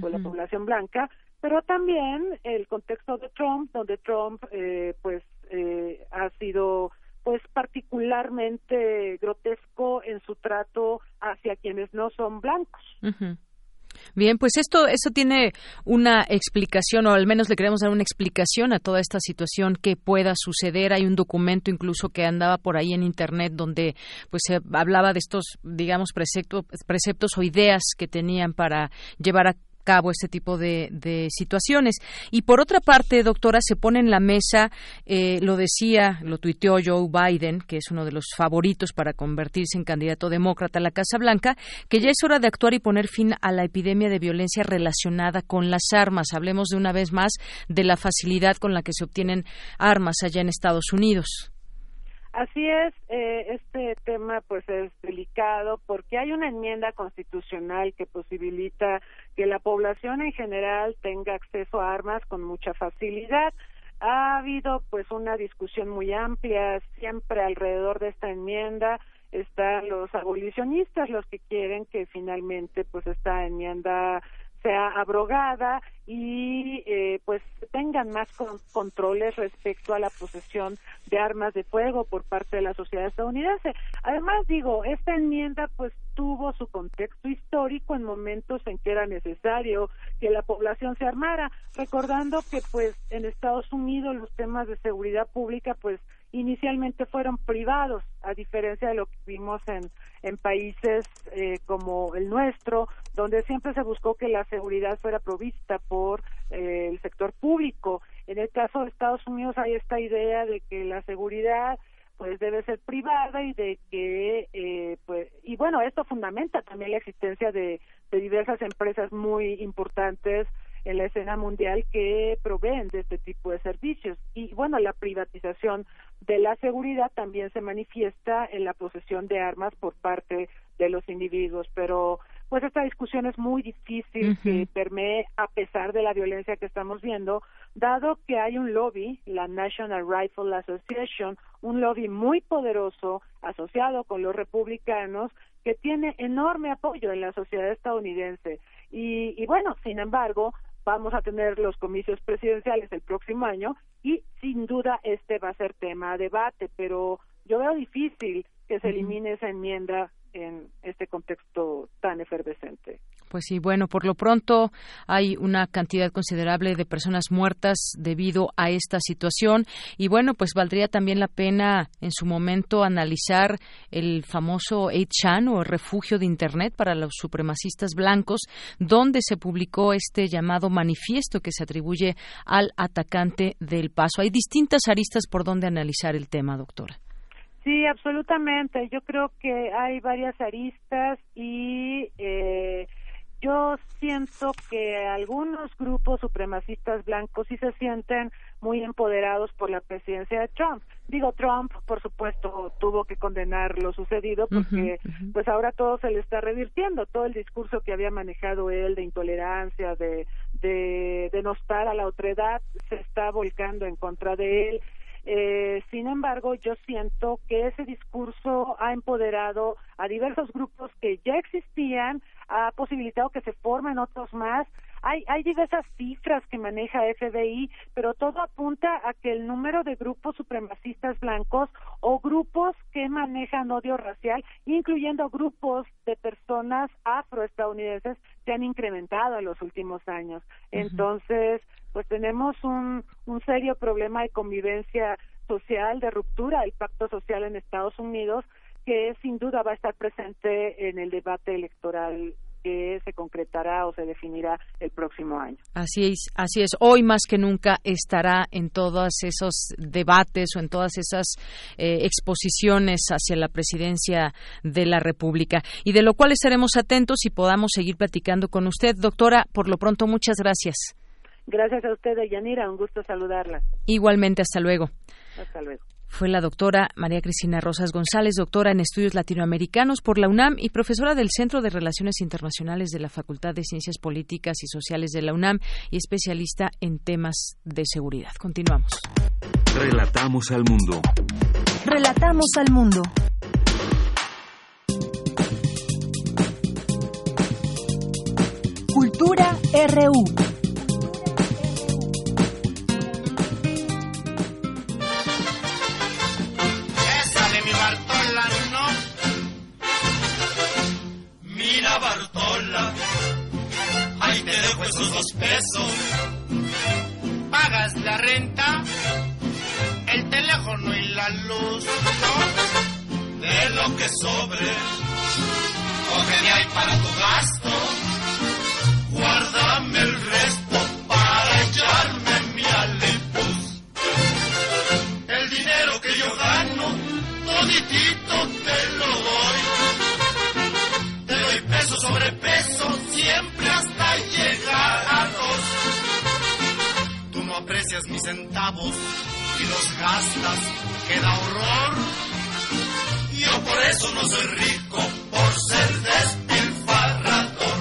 con la población blanca, pero también el contexto de Trump, donde Trump, eh, pues, eh, ha sido pues particularmente grotesco en su trato hacia quienes no son blancos. Bien, pues esto, esto tiene una explicación, o al menos le queremos dar una explicación a toda esta situación que pueda suceder. Hay un documento incluso que andaba por ahí en internet donde pues se hablaba de estos, digamos, preceptos, preceptos o ideas que tenían para llevar a cabo este tipo de, situaciones. Y por otra parte, doctora, se pone en la mesa, eh, lo decía, lo tuiteó Joe Biden, que es uno de los favoritos para convertirse en candidato demócrata a la Casa Blanca, que ya es hora de actuar y poner fin a la epidemia de violencia relacionada con las armas. Hablemos de una vez más de la facilidad con la que se obtienen armas allá en Estados Unidos. Así es, eh, este tema pues es delicado porque hay una enmienda constitucional que posibilita que la población en general tenga acceso a armas con mucha facilidad. Ha habido pues una discusión muy amplia siempre alrededor de esta enmienda. Están los abolicionistas los que quieren que finalmente pues esta enmienda sea abrogada y eh, pues tengan más controles respecto a la posesión de armas de fuego por parte de la sociedad estadounidense. Además, digo, esta enmienda pues tuvo su contexto histórico en momentos en que era necesario que la población se armara, recordando que pues en Estados Unidos los temas de seguridad pública pues inicialmente fueron privados, a diferencia de lo que vimos en, en países eh, como el nuestro, donde siempre se buscó que la seguridad fuera provista por eh, el sector público. En el caso de Estados Unidos hay esta idea de que la seguridad pues debe ser privada y de que eh, pues y bueno esto fundamenta también la existencia de, de diversas empresas muy importantes en la escena mundial que proveen de este tipo de servicios. Y bueno, la privatización de la seguridad también se manifiesta en la posesión de armas por parte de los individuos, pero pues esta discusión es muy difícil que permee a pesar de la violencia que estamos viendo, dado que hay un lobby, la National Rifle Association, un lobby muy poderoso asociado con los republicanos que tiene enorme apoyo en la sociedad estadounidense. Y, y bueno, sin embargo, vamos a tener los comicios presidenciales el próximo año y sin duda este va a ser tema de debate, pero yo veo difícil que se elimine esa enmienda en este contexto tan efervescente. Pues sí, bueno, por lo pronto hay una cantidad considerable de personas muertas debido a esta situación y bueno, pues valdría también la pena en su momento analizar el famoso 8chan o refugio de Internet para los supremacistas blancos, donde se publicó este llamado manifiesto que se atribuye al atacante del paso. Hay distintas aristas por donde analizar el tema, doctora. Sí, absolutamente. Yo creo que hay varias aristas y eh, yo siento que algunos grupos supremacistas blancos sí se sienten muy empoderados por la presidencia de Trump. Digo, Trump, por supuesto, tuvo que condenar lo sucedido porque pues ahora todo se le está revirtiendo, todo el discurso que había manejado él de intolerancia, de, de denostar a la otredad, se está volcando en contra de él. Eh, sin embargo, yo siento que ese discurso ha empoderado a diversos grupos que ya existían, ha posibilitado que se formen otros más. Hay, hay diversas cifras que maneja FBI, pero todo apunta a que el número de grupos supremacistas blancos o grupos que manejan odio racial, incluyendo grupos de personas afroestadounidenses, se han incrementado en los últimos años. Entonces, pues tenemos un, serio problema de convivencia social, de ruptura del pacto social en Estados Unidos, que sin duda va a estar presente en el debate electoral que se concretará o se definirá el próximo año. Así es, así es. Hoy más que nunca estará en todos esos debates o en todas esas eh, exposiciones hacia la presidencia de la República y de lo cual estaremos atentos y podamos seguir platicando con usted, doctora. Por lo pronto, muchas gracias. Gracias a usted, Yanira. Un gusto saludarla. Igualmente, hasta luego. Hasta luego fue la doctora María Cristina Rosas González, doctora en estudios latinoamericanos por la UNAM y profesora del Centro de Relaciones Internacionales de la Facultad de Ciencias Políticas y Sociales de la UNAM y especialista en temas de seguridad. Continuamos. Relatamos al mundo. Relatamos al mundo. Cultura RU. Bartola. Ahí te dejo esos dos pesos. Pagas la renta, el teléfono y la luz. De lo que sobre, coge de ahí para tu gasto. Guárdame el resto para echarme mi alipus. El dinero que yo gano, toditito centavos y los gastas, queda horror. Yo por eso no soy rico, por ser despilfarrador.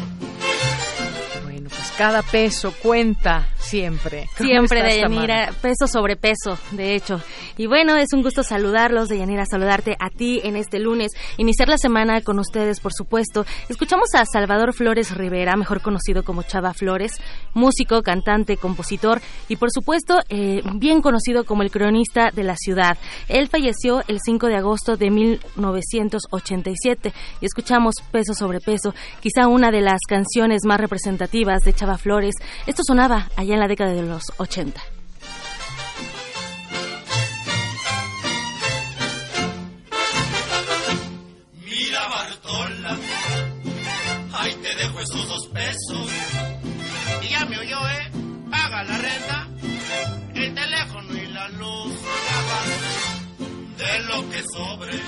Bueno, pues cada peso cuenta siempre. Siempre, Deyanira, peso sobre peso, de hecho. Y bueno, es un gusto saludarlos, Deyanira, saludarte a ti en este lunes, iniciar la semana con ustedes, por supuesto. Escuchamos a Salvador Flores Rivera, mejor conocido como Chava Flores, músico, cantante, compositor y, por supuesto, eh, bien conocido como el cronista de la ciudad. Él falleció el 5 de agosto de 1987 y escuchamos Peso sobre Peso, quizá una de las canciones más representativas de Chava Flores. Esto sonaba allá en la década de los 80. Mira Bartola, ahí te dejo esos dos pesos. Y ya me oyó, ¿eh? Paga la renta, el teléfono y la luz. De lo que sobre.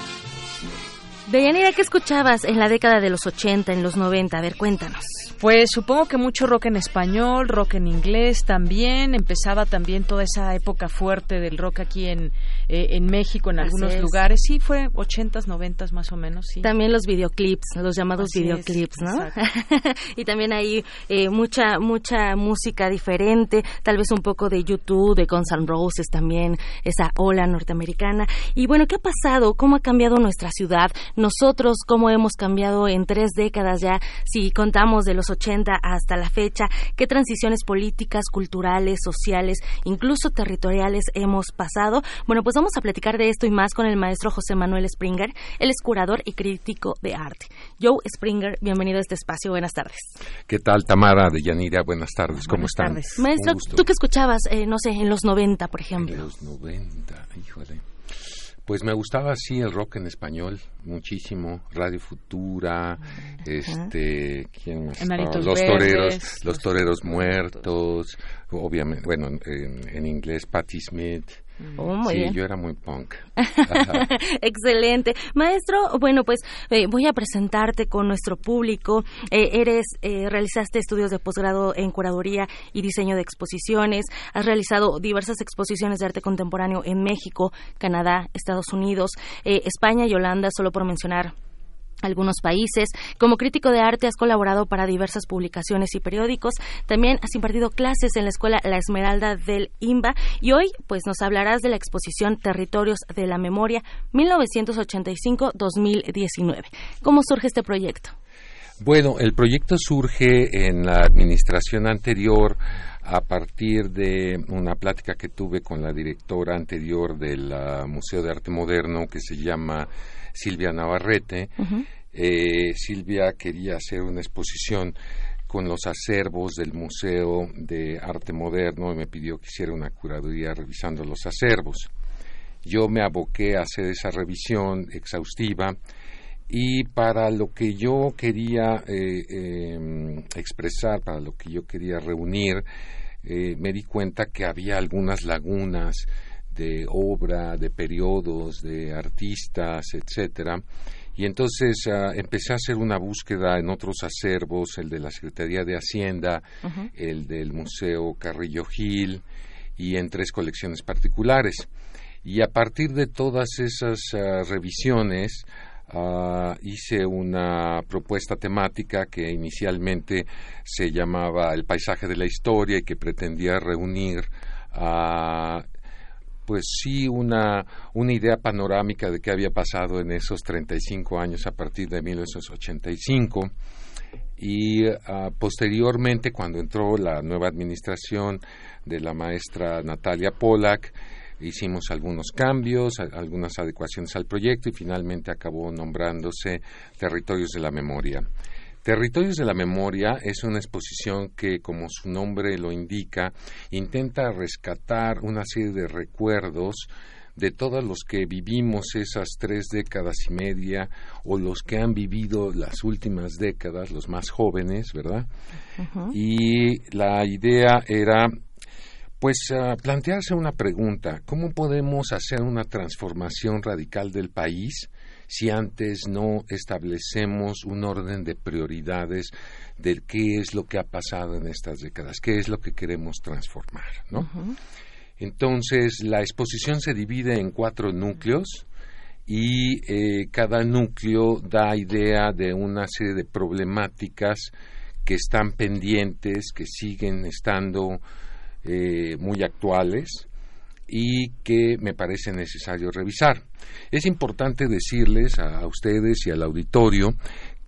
Deyanira, ¿qué escuchabas en la década de los 80, en los 90? A ver, cuéntanos. Pues supongo que mucho rock en español, rock en inglés también. Empezaba también toda esa época fuerte del rock aquí en, eh, en México, en algunos lugares. Sí, fue 80s, 90 más o menos, sí. También los videoclips, los llamados videoclips, ¿no? y también hay eh, mucha, mucha música diferente, tal vez un poco de YouTube, de Guns N' Roses también, esa ola norteamericana. Y bueno, ¿qué ha pasado? ¿Cómo ha cambiado nuestra ciudad? Nosotros, ¿cómo hemos cambiado en tres décadas ya? Si contamos de los 80 hasta la fecha, qué transiciones políticas, culturales, sociales, incluso territoriales hemos pasado. Bueno, pues vamos a platicar de esto y más con el maestro José Manuel Springer. Él es curador y crítico de arte. Joe Springer, bienvenido a este espacio. Buenas tardes. ¿Qué tal, Tamara de Yanira? Buenas tardes. ¿Cómo están? Tardes. Maestro, ¿tú qué escuchabas, eh, no sé, en los 90, por ejemplo? En los 90, híjole. Pues me gustaba así el rock en español muchísimo, Radio Futura, este, ¿quién más? Los toreros, los toreros muertos, obviamente, bueno, en, inglés Patti Smith, Oh, sí, bien. yo era muy punk. Excelente. Maestro, bueno, pues eh, voy a presentarte con nuestro público. Eh, eres, eh, realizaste estudios de posgrado en curaduría y diseño de exposiciones. Has realizado diversas exposiciones de arte contemporáneo en México, Canadá, Estados Unidos, España y Holanda, solo por mencionar algunos países. Como crítico de arte has colaborado para diversas publicaciones y periódicos. También has impartido clases en la escuela La Esmeralda del IMBA y hoy pues nos hablarás de la exposición Territorios de la Memoria 1985-2019. ¿Cómo surge este proyecto? Bueno, el proyecto surge en la administración anterior a partir de una plática que tuve con la directora anterior del Museo de Arte Moderno que se llama Silvia Navarrete. Eh, Silvia quería hacer una exposición con los acervos del Museo de Arte Moderno y me pidió que hiciera una curaduría revisando los acervos. Yo me aboqué a hacer esa revisión exhaustiva y para lo que yo quería eh, em, expresar, para lo que yo quería reunir, eh, me di cuenta que había algunas lagunas de obra, de periodos, de artistas, etcétera. Y entonces ah, empecé a hacer una búsqueda en otros acervos, el de la Secretaría de Hacienda, el del Museo Carrillo Gil y en tres colecciones particulares. Y a partir de todas esas ah, revisiones ah, hice una propuesta temática que inicialmente se llamaba El paisaje de la historia y que pretendía reunir a pues sí una, una idea panorámica de qué había pasado en esos 35 años a partir de 1985 y ah, posteriormente cuando entró la nueva administración de la maestra Natalia Polak hicimos algunos cambios, algunas adecuaciones al proyecto y finalmente acabó nombrándose Territorios de la Memoria. Territorios de la Memoria es una exposición que, como su nombre lo indica, intenta rescatar una serie de recuerdos de todos los que vivimos esas tres décadas y media o los que han vivido las últimas décadas, los más jóvenes, ¿verdad? Y la idea era pues plantearse una pregunta, ¿cómo podemos hacer una transformación radical del país si antes no establecemos un orden de prioridades de qué es lo que ha pasado en estas décadas, qué es lo que queremos transformar, ¿no? Entonces, la exposición se divide en cuatro núcleos y eh, cada núcleo da idea de una serie de problemáticas que están pendientes, que siguen estando eh, muy actuales y que me parece necesario revisar. Es importante decirles a, ustedes y al auditorio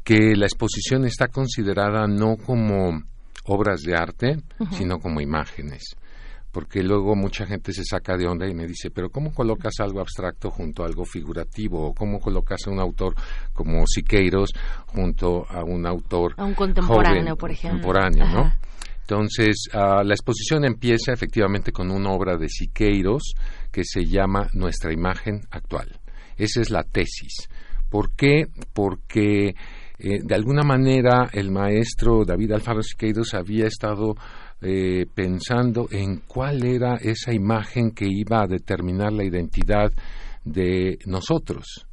que la exposición está considerada no como obras de arte, sino como imágenes. Porque luego mucha gente se saca de onda y me dice, pero ¿cómo colocas algo abstracto junto a algo figurativo? ¿O cómo colocas a un autor como Siqueiros junto a un autor a un contemporáneo, por ejemplo? Contemporáneo, ¿no? Entonces, ah, la exposición empieza efectivamente con una obra de Siqueiros que se llama Nuestra imagen actual. Esa es la tesis. ¿Por qué? Porque eh, de alguna manera el maestro David Alfaro Siqueiros había estado eh, pensando en cuál era esa imagen que iba a determinar la identidad de nosotros.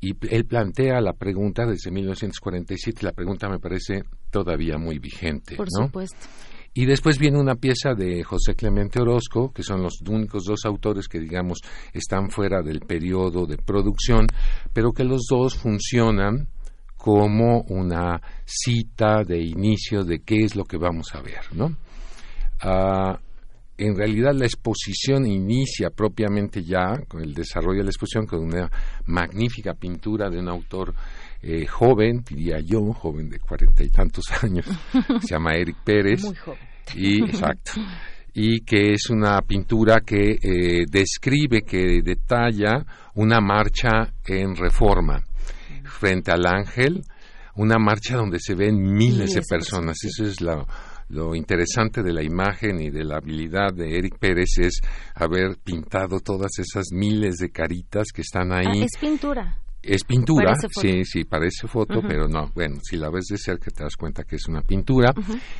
Y él plantea la pregunta desde 1947, la pregunta me parece todavía muy vigente. Por supuesto. Y después viene una pieza de José Clemente Orozco, que son los únicos dos autores que, digamos, están fuera del periodo de producción, pero que los dos funcionan como una cita de inicio de qué es lo que vamos a ver, ¿no? Ah, en realidad la exposición inicia propiamente ya con el desarrollo de la exposición con una magnífica pintura de un autor eh, joven, diría yo, joven de cuarenta y tantos años, se llama Eric Pérez. Muy joven. Y, exacto. Y que es una pintura que eh, describe, que detalla una marcha en reforma frente al ángel, una marcha donde se ven miles, de personas. Eso es la lo interesante de la imagen y de la habilidad de Eric Pérez es haber pintado todas esas miles de caritas que están ahí. Ah, es pintura. Es pintura, sí, sí, parece foto, pero no. Bueno, si la ves de cerca te das cuenta que es una pintura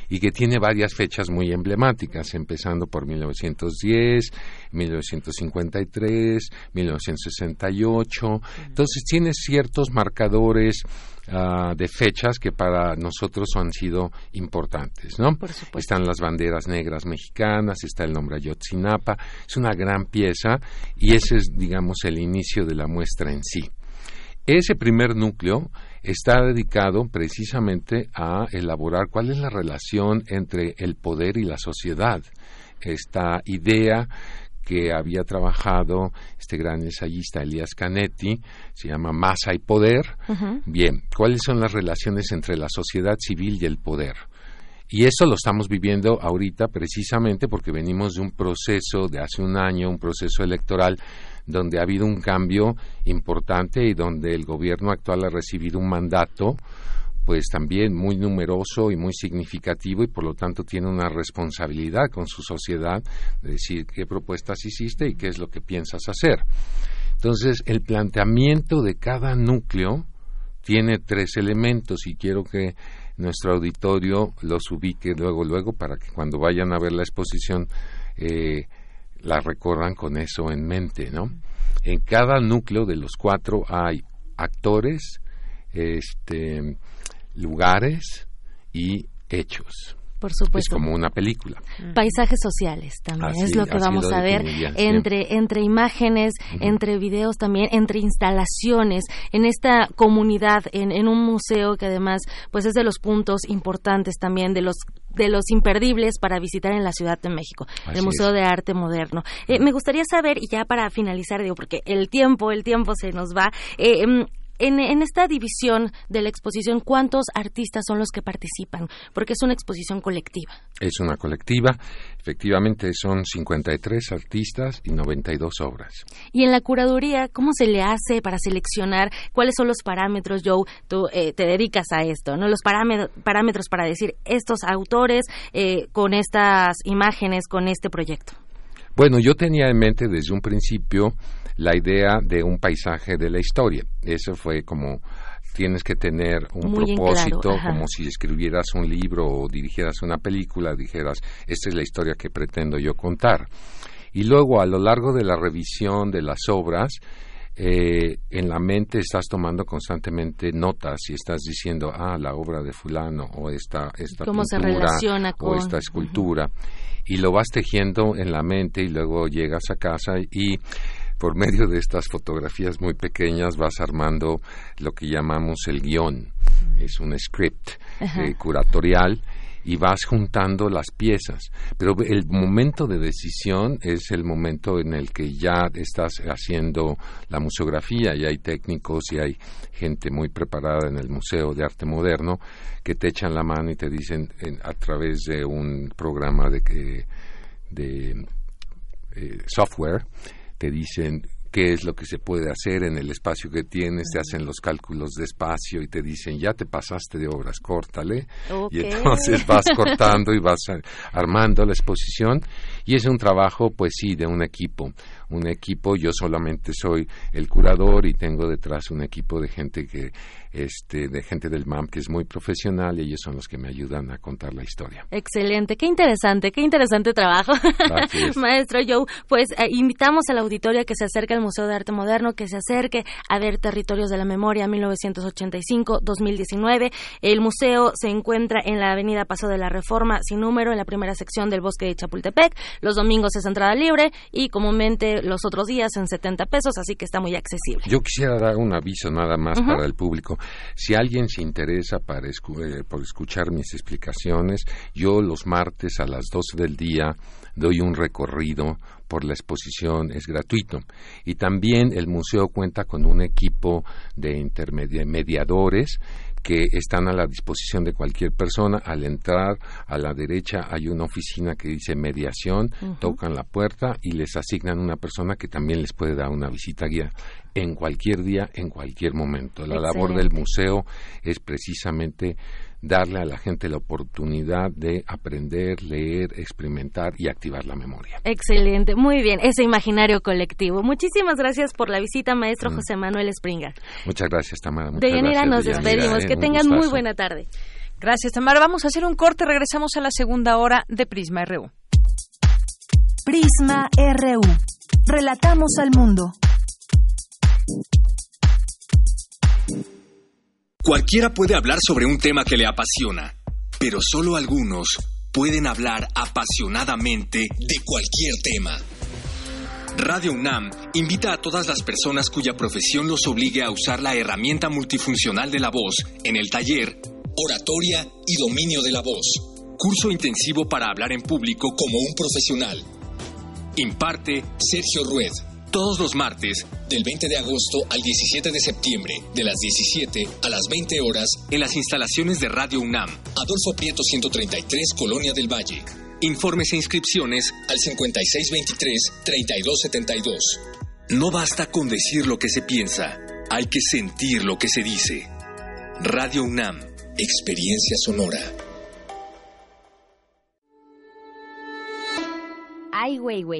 y que tiene varias fechas muy emblemáticas, empezando por 1910, 1953, 1968. Entonces tiene ciertos marcadores ah, de fechas que para nosotros han sido importantes, ¿no? Están las banderas negras mexicanas, está el nombre Ayotzinapa, es una gran pieza y ese es, digamos, el inicio de la muestra en sí. Ese primer núcleo está dedicado precisamente a elaborar cuál es la relación entre el poder y la sociedad. Esta idea que había trabajado este gran ensayista Elías Canetti, se llama Masa y Poder. Bien, ¿cuáles son las relaciones entre la sociedad civil y el poder? Y eso lo estamos viviendo ahorita precisamente porque venimos de un proceso de hace un año, un proceso electoral donde ha habido un cambio importante y donde el gobierno actual ha recibido un mandato pues también muy numeroso y muy significativo y por lo tanto tiene una responsabilidad con su sociedad de decir qué propuestas hiciste y qué es lo que piensas hacer. Entonces, el planteamiento de cada núcleo tiene tres elementos y quiero que nuestro auditorio los ubique luego, luego, para que cuando vayan a ver la exposición eh, la recorran con eso en mente, ¿no? En cada núcleo de los cuatro hay actores, este, lugares y hechos. Por supuesto. Es como una película. Paisajes sociales también es lo que vamos a ver entre entre imágenes, entre videos también, entre instalaciones en esta comunidad, en, en un museo que además pues es de los puntos importantes también de los de los imperdibles para visitar en la Ciudad de México, el Museo de Arte Moderno. Eh, me gustaría saber, y ya para finalizar, digo, porque el tiempo, el tiempo se nos va, eh, em, en, en, esta división de la exposición, ¿cuántos artistas son los que participan? Porque es una exposición colectiva. Es una colectiva, efectivamente son 53 artistas y 92 obras. Y en la curaduría, ¿cómo se le hace para seleccionar cuáles son los parámetros, Joe? Tú eh, te dedicas a esto, ¿no? Los parámetros para decir estos autores eh, con estas imágenes, con este proyecto. Bueno, yo tenía en mente desde un principio la idea de un paisaje de la historia. Eso fue como tienes que tener un propósito, como si escribieras un libro o dirigieras una película, dijeras, esta es la historia que pretendo yo contar. Y luego, a lo largo de la revisión de las obras, eh, en la mente estás tomando constantemente notas y estás diciendo, ah, la obra de fulano o esta, esta pintura o esta escultura. Y lo vas tejiendo en la mente y luego llegas a casa y por medio de estas fotografías muy pequeñas vas armando lo que llamamos el guion. Es un script eh, curatorial y vas juntando las piezas. Pero el momento de decisión es el momento en el que ya estás haciendo la museografía y hay técnicos y hay gente muy preparada en el Museo de Arte Moderno que te echan la mano y te dicen a través de un programa de, de eh, software te dicen qué es lo que se puede hacer en el espacio que tienes, te hacen los cálculos de espacio y te dicen, ya te pasaste de obras, córtale. Y entonces vas cortando y vas armando la exposición. Y es un trabajo, pues sí, de un equipo. Un equipo, yo solamente soy el curador y tengo detrás un equipo de gente que este, de gente del MAM que es muy profesional y ellos son los que me ayudan a contar la historia. Excelente, qué interesante, qué interesante trabajo. Maestro Joe, pues eh, invitamos al auditorio a que se acerque al Museo de Arte Moderno, que se acerque a ver Territorios de la Memoria 1985-2019. El museo se encuentra en la avenida Paso de la Reforma, sin número, en la primera sección del bosque de Chapultepec. Los domingos es entrada libre y comúnmente los otros días en 70 pesos, así que está muy accesible. Yo quisiera dar un aviso nada más para el público. Si alguien se interesa para eh, por escuchar mis explicaciones, yo los martes a las 12 del día doy un recorrido por la exposición, es gratuito. Y también el museo cuenta con un equipo de intermediadores que están a la disposición de cualquier persona. Al entrar a la derecha hay una oficina que dice mediación, tocan la puerta y les asignan una persona que también les puede dar una visita guía en cualquier día, en cualquier momento. La labor del museo es precisamente darle a la gente la oportunidad de aprender, leer, experimentar y activar la memoria. Excelente, muy bien, ese imaginario colectivo. Muchísimas gracias por la visita, maestro mm. José Manuel Springa. Muchas gracias, Tamara. de Yanira nos despedimos. que tengan muy buena tarde. Gracias, Tamara. Vamos a hacer un corte. Regresamos a la segunda hora de Prisma RU. Prisma RU. Relatamos al mundo. Cualquiera puede hablar sobre un tema que le apasiona, pero solo algunos pueden hablar apasionadamente de cualquier tema. Radio UNAM invita a todas las personas cuya profesión los obligue a usar la herramienta multifuncional de la voz en el taller Oratoria y Dominio de la Voz. Curso intensivo para hablar en público como un profesional. Imparte Sergio Rued todos los martes, del 20 de agosto al 17 de septiembre, de las 17 a las 20 horas, en las instalaciones de Radio UNAM, Adolfo Prieto 133, Colonia del Valle. Informes e inscripciones al 5623-3272. No basta con decir lo que se piensa, hay que sentir lo que se dice. Radio UNAM, experiencia sonora. Ay, güey, güey.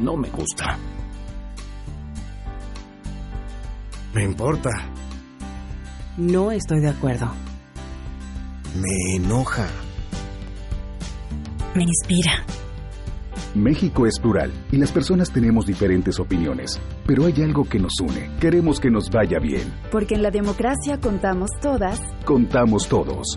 no me gusta. Me importa. No estoy de acuerdo. Me enoja. Me inspira. México es plural y las personas tenemos diferentes opiniones, pero hay algo que nos une. Queremos que nos vaya bien. Porque en la democracia contamos todas. Contamos todos.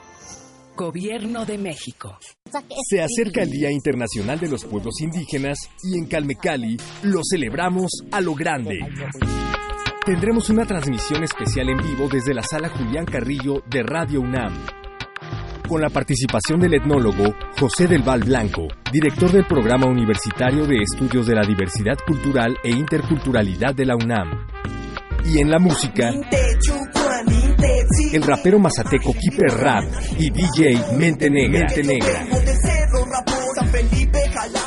Gobierno de México. Se acerca el Día Internacional de los Pueblos Indígenas y en Calmecali lo celebramos a lo grande. Tendremos una transmisión especial en vivo desde la sala Julián Carrillo de Radio UNAM. Con la participación del etnólogo José del Val Blanco, director del Programa Universitario de Estudios de la Diversidad Cultural e Interculturalidad de la UNAM. Y en la música, el rapero mazateco Keeper Rap y DJ Mente Negra.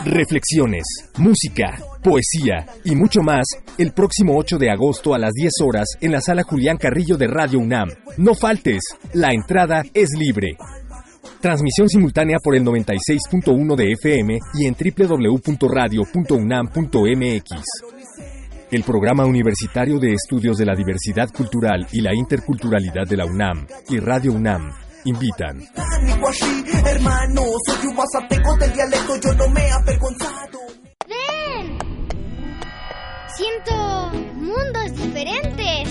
Reflexiones, música, poesía y mucho más el próximo 8 de agosto a las 10 horas en la sala Julián Carrillo de Radio UNAM. No faltes, la entrada es libre. Transmisión simultánea por el 96.1 de FM y en www.radio.unam.mx. El Programa Universitario de Estudios de la Diversidad Cultural y la Interculturalidad de la UNAM y Radio UNAM invitan. ¡Ven! Siento mundos diferentes.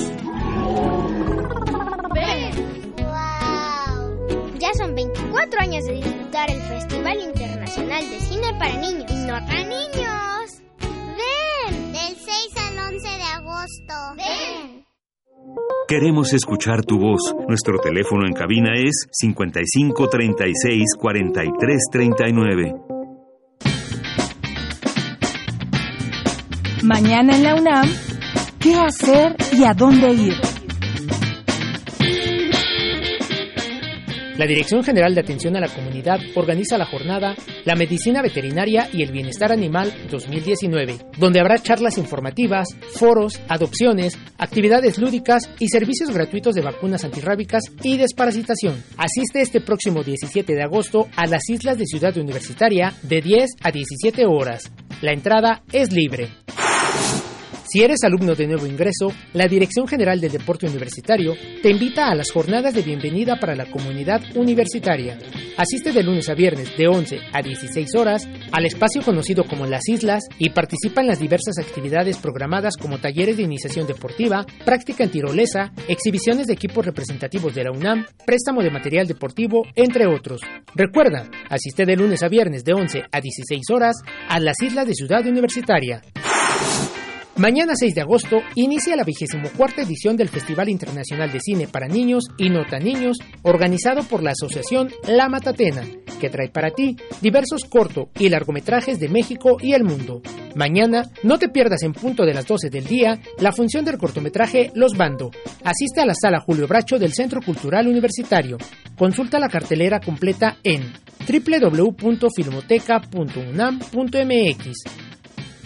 ¡Ven! ¡Wow! Ya son 24 años de disfrutar el Festival Internacional de Cine para Niños. ¡No para niños! ¡Ven! Del 6 de agosto. Ven. Queremos escuchar tu voz. Nuestro teléfono en cabina es 55 36 43 39. Mañana en la UNAM, ¿qué hacer y a dónde ir? La Dirección General de Atención a la Comunidad organiza la jornada La Medicina Veterinaria y el Bienestar Animal 2019, donde habrá charlas informativas, foros, adopciones, actividades lúdicas y servicios gratuitos de vacunas antirrábicas y desparasitación. Asiste este próximo 17 de agosto a las islas de Ciudad Universitaria de 10 a 17 horas. La entrada es libre. Si eres alumno de nuevo ingreso, la Dirección General del Deporte Universitario te invita a las jornadas de bienvenida para la comunidad universitaria. Asiste de lunes a viernes de 11 a 16 horas al espacio conocido como Las Islas y participa en las diversas actividades programadas como talleres de iniciación deportiva, práctica en tirolesa, exhibiciones de equipos representativos de la UNAM, préstamo de material deportivo, entre otros. Recuerda, asiste de lunes a viernes de 11 a 16 horas a las Islas de Ciudad Universitaria. Mañana 6 de agosto inicia la 24 edición del Festival Internacional de Cine para Niños y Nota Niños, organizado por la Asociación La Matatena, que trae para ti diversos corto y largometrajes de México y el mundo. Mañana no te pierdas en punto de las 12 del día la función del cortometraje Los Bando. Asiste a la sala Julio Bracho del Centro Cultural Universitario. Consulta la cartelera completa en www.filmoteca.unam.mx.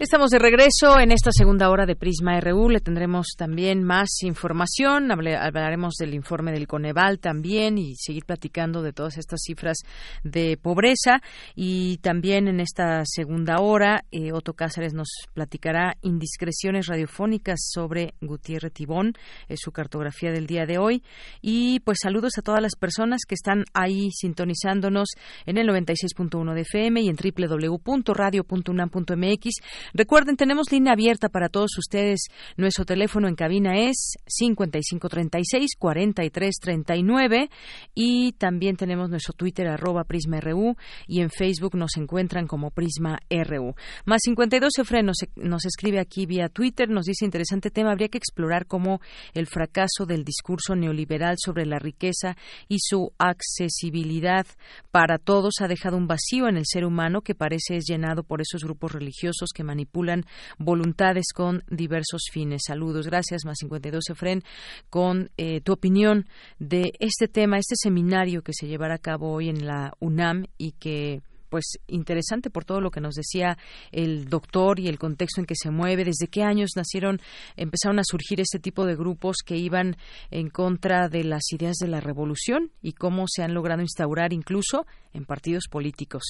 Estamos de regreso en esta segunda hora de Prisma RU. Le tendremos también más información. Hablaremos del informe del Coneval también y seguir platicando de todas estas cifras de pobreza. Y también en esta segunda hora, eh, Otto Cáceres nos platicará indiscreciones radiofónicas sobre Gutiérrez Tibón, es su cartografía del día de hoy. Y pues saludos a todas las personas que están ahí sintonizándonos en el 96.1 de FM y en www.radio.unam.mx. Recuerden, tenemos línea abierta para todos ustedes. Nuestro teléfono en cabina es 5536-4339 y también tenemos nuestro Twitter arroba PrismaRU y en Facebook nos encuentran como Prisma RU. Más 52 Efren nos, nos escribe aquí vía Twitter, nos dice interesante tema, habría que explorar cómo el fracaso del discurso neoliberal sobre la riqueza y su accesibilidad para todos ha dejado un vacío en el ser humano que parece es llenado por esos grupos religiosos que manipulan voluntades con diversos fines. Saludos, gracias, más 52 Efren, con eh, tu opinión de este tema, este seminario que se llevará a cabo hoy en la UNAM y que pues interesante por todo lo que nos decía el doctor y el contexto en que se mueve, desde qué años nacieron, empezaron a surgir este tipo de grupos que iban en contra de las ideas de la revolución y cómo se han logrado instaurar incluso en partidos políticos.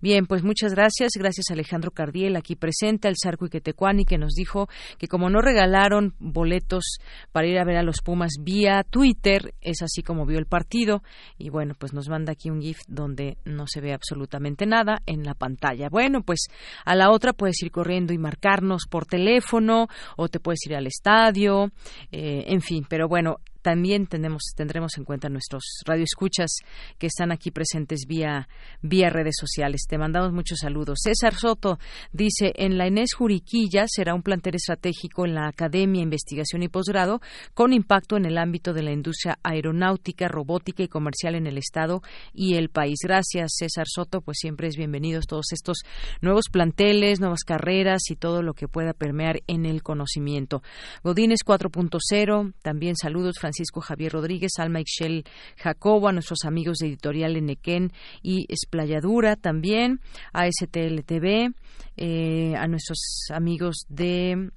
Bien, pues muchas gracias. Gracias a Alejandro Cardiel, aquí presente, al Sarco Iquetecuani, que nos dijo que como no regalaron boletos para ir a ver a los Pumas vía Twitter, es así como vio el partido. Y bueno, pues nos manda aquí un GIF donde no se ve absolutamente nada en la pantalla. Bueno, pues a la otra puedes ir corriendo y marcarnos por teléfono o te puedes ir al estadio, eh, en fin, pero bueno, también tenemos, tendremos en cuenta nuestros radioescuchas que están aquí presentes vía, vía redes sociales. Te mandamos muchos saludos. César Soto dice, en la Inés Juriquilla será un plantel estratégico en la Academia, Investigación y Posgrado con impacto en el ámbito de la industria aeronáutica, robótica y comercial en el Estado y el país. Gracias, César Soto. Pues siempre es bienvenidos todos estos nuevos planteles, nuevas carreras y todo lo que pueda permear en el conocimiento. Godínez 4.0, también saludos, Francisco Javier Rodríguez, Alma Ixchel Jacobo, a nuestros amigos de Editorial Enequén y Esplayadura también, a STLTV, eh, a nuestros amigos de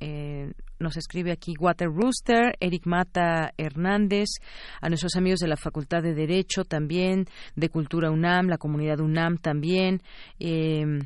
eh, nos escribe aquí Water Rooster, Eric Mata Hernández, a nuestros amigos de la Facultad de Derecho también, de Cultura UNAM, la comunidad UNAM también. Eh,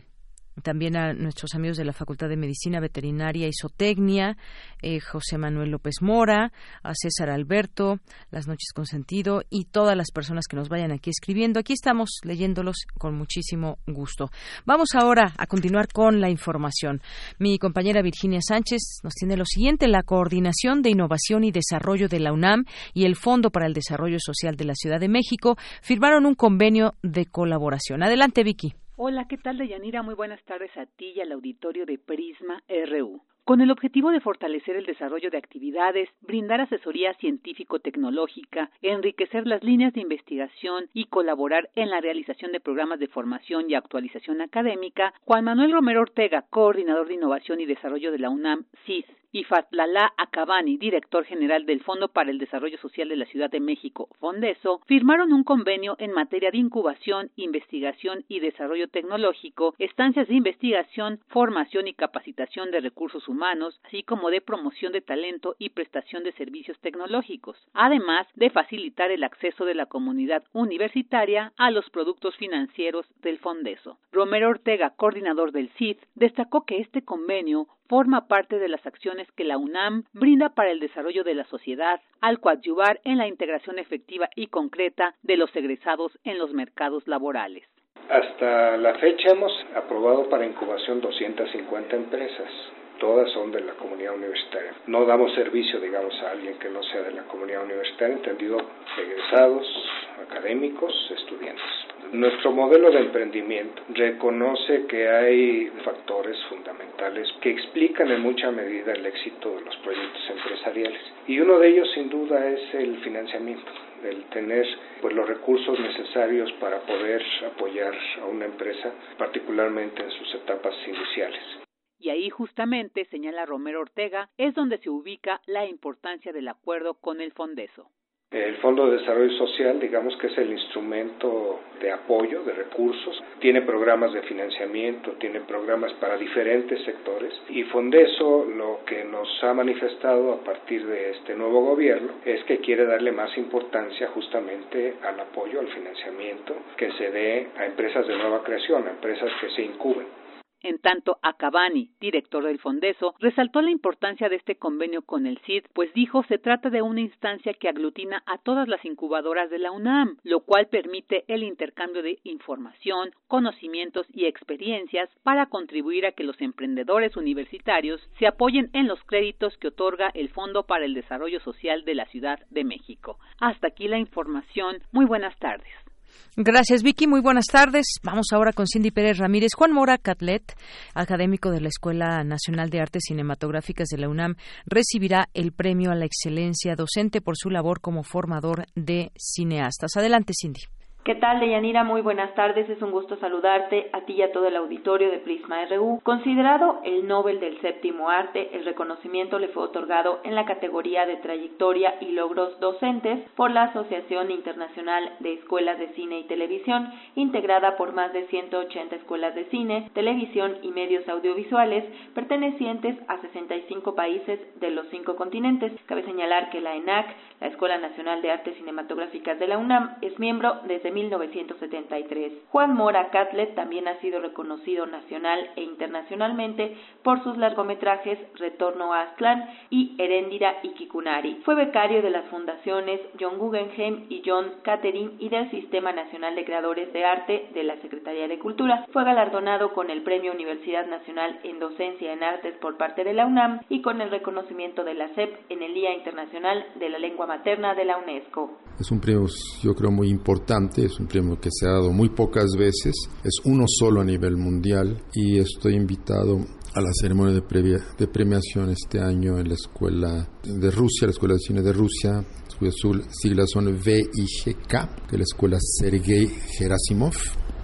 también a nuestros amigos de la Facultad de Medicina Veterinaria y Zootecnia, eh, José Manuel López Mora, a César Alberto, Las Noches con Sentido y todas las personas que nos vayan aquí escribiendo. Aquí estamos leyéndolos con muchísimo gusto. Vamos ahora a continuar con la información. Mi compañera Virginia Sánchez nos tiene lo siguiente, la Coordinación de Innovación y Desarrollo de la UNAM y el Fondo para el Desarrollo Social de la Ciudad de México firmaron un convenio de colaboración. Adelante, Vicky. Hola, ¿qué tal, Deyanira? Muy buenas tardes a ti y al auditorio de Prisma RU. Con el objetivo de fortalecer el desarrollo de actividades, brindar asesoría científico-tecnológica, enriquecer las líneas de investigación y colaborar en la realización de programas de formación y actualización académica, Juan Manuel Romero Ortega, coordinador de innovación y desarrollo de la UNAM, CIS, y Fatlala Acabani, director general del Fondo para el Desarrollo Social de la Ciudad de México, Fondeso, firmaron un convenio en materia de incubación, investigación y desarrollo tecnológico, estancias de investigación, formación y capacitación de recursos humanos, así como de promoción de talento y prestación de servicios tecnológicos, además de facilitar el acceso de la comunidad universitaria a los productos financieros del Fondeso. Romero Ortega, coordinador del CID, destacó que este convenio forma parte de las acciones que la UNAM brinda para el desarrollo de la sociedad al coadyuvar en la integración efectiva y concreta de los egresados en los mercados laborales. Hasta la fecha hemos aprobado para incubación 250 empresas todas son de la comunidad universitaria. No damos servicio, digamos, a alguien que no sea de la comunidad universitaria, entendido egresados, académicos, estudiantes. Nuestro modelo de emprendimiento reconoce que hay factores fundamentales que explican en mucha medida el éxito de los proyectos empresariales. Y uno de ellos, sin duda, es el financiamiento el tener pues los recursos necesarios para poder apoyar a una empresa, particularmente en sus etapas iniciales. Y ahí justamente, señala Romero Ortega, es donde se ubica la importancia del acuerdo con el Fondeso. El Fondo de Desarrollo Social, digamos que es el instrumento de apoyo, de recursos, tiene programas de financiamiento, tiene programas para diferentes sectores y Fondeso lo que nos ha manifestado a partir de este nuevo gobierno es que quiere darle más importancia justamente al apoyo, al financiamiento que se dé a empresas de nueva creación, a empresas que se incuben. En tanto, Acabani, director del Fondeso, resaltó la importancia de este convenio con el CID, pues dijo se trata de una instancia que aglutina a todas las incubadoras de la UNAM, lo cual permite el intercambio de información, conocimientos y experiencias para contribuir a que los emprendedores universitarios se apoyen en los créditos que otorga el Fondo para el Desarrollo Social de la Ciudad de México. Hasta aquí la información. Muy buenas tardes. Gracias, Vicky. Muy buenas tardes. Vamos ahora con Cindy Pérez Ramírez. Juan Mora Catlet, académico de la Escuela Nacional de Artes Cinematográficas de la UNAM, recibirá el premio a la excelencia docente por su labor como formador de cineastas. Adelante, Cindy. ¿Qué tal, Deyanira? Muy buenas tardes. Es un gusto saludarte a ti y a todo el auditorio de Prisma RU. Considerado el Nobel del Séptimo Arte, el reconocimiento le fue otorgado en la categoría de trayectoria y logros docentes por la Asociación Internacional de Escuelas de Cine y Televisión, integrada por más de 180 escuelas de cine, televisión y medios audiovisuales pertenecientes a 65 países de los cinco continentes. Cabe señalar que la ENAC, la Escuela Nacional de Artes Cinematográficas de la UNAM, es miembro desde 1973. Juan Mora Catlet también ha sido reconocido nacional e internacionalmente por sus largometrajes Retorno a Aztlán y Heréndira y Kikunari. Fue becario de las fundaciones John Guggenheim y John Catherine y del Sistema Nacional de Creadores de Arte de la Secretaría de Cultura. Fue galardonado con el Premio Universidad Nacional en Docencia en Artes por parte de la UNAM y con el reconocimiento de la SEP en el Día Internacional de la Lengua Materna de la UNESCO. Es un premio, yo creo, muy importante, es un premio que se ha dado muy pocas veces, es uno solo a nivel mundial y estoy invitado a la ceremonia de, de premiación este año en la Escuela de Rusia, la Escuela de Cine de Rusia, sus siglas son VIGK, que es la Escuela Sergei Gerasimov,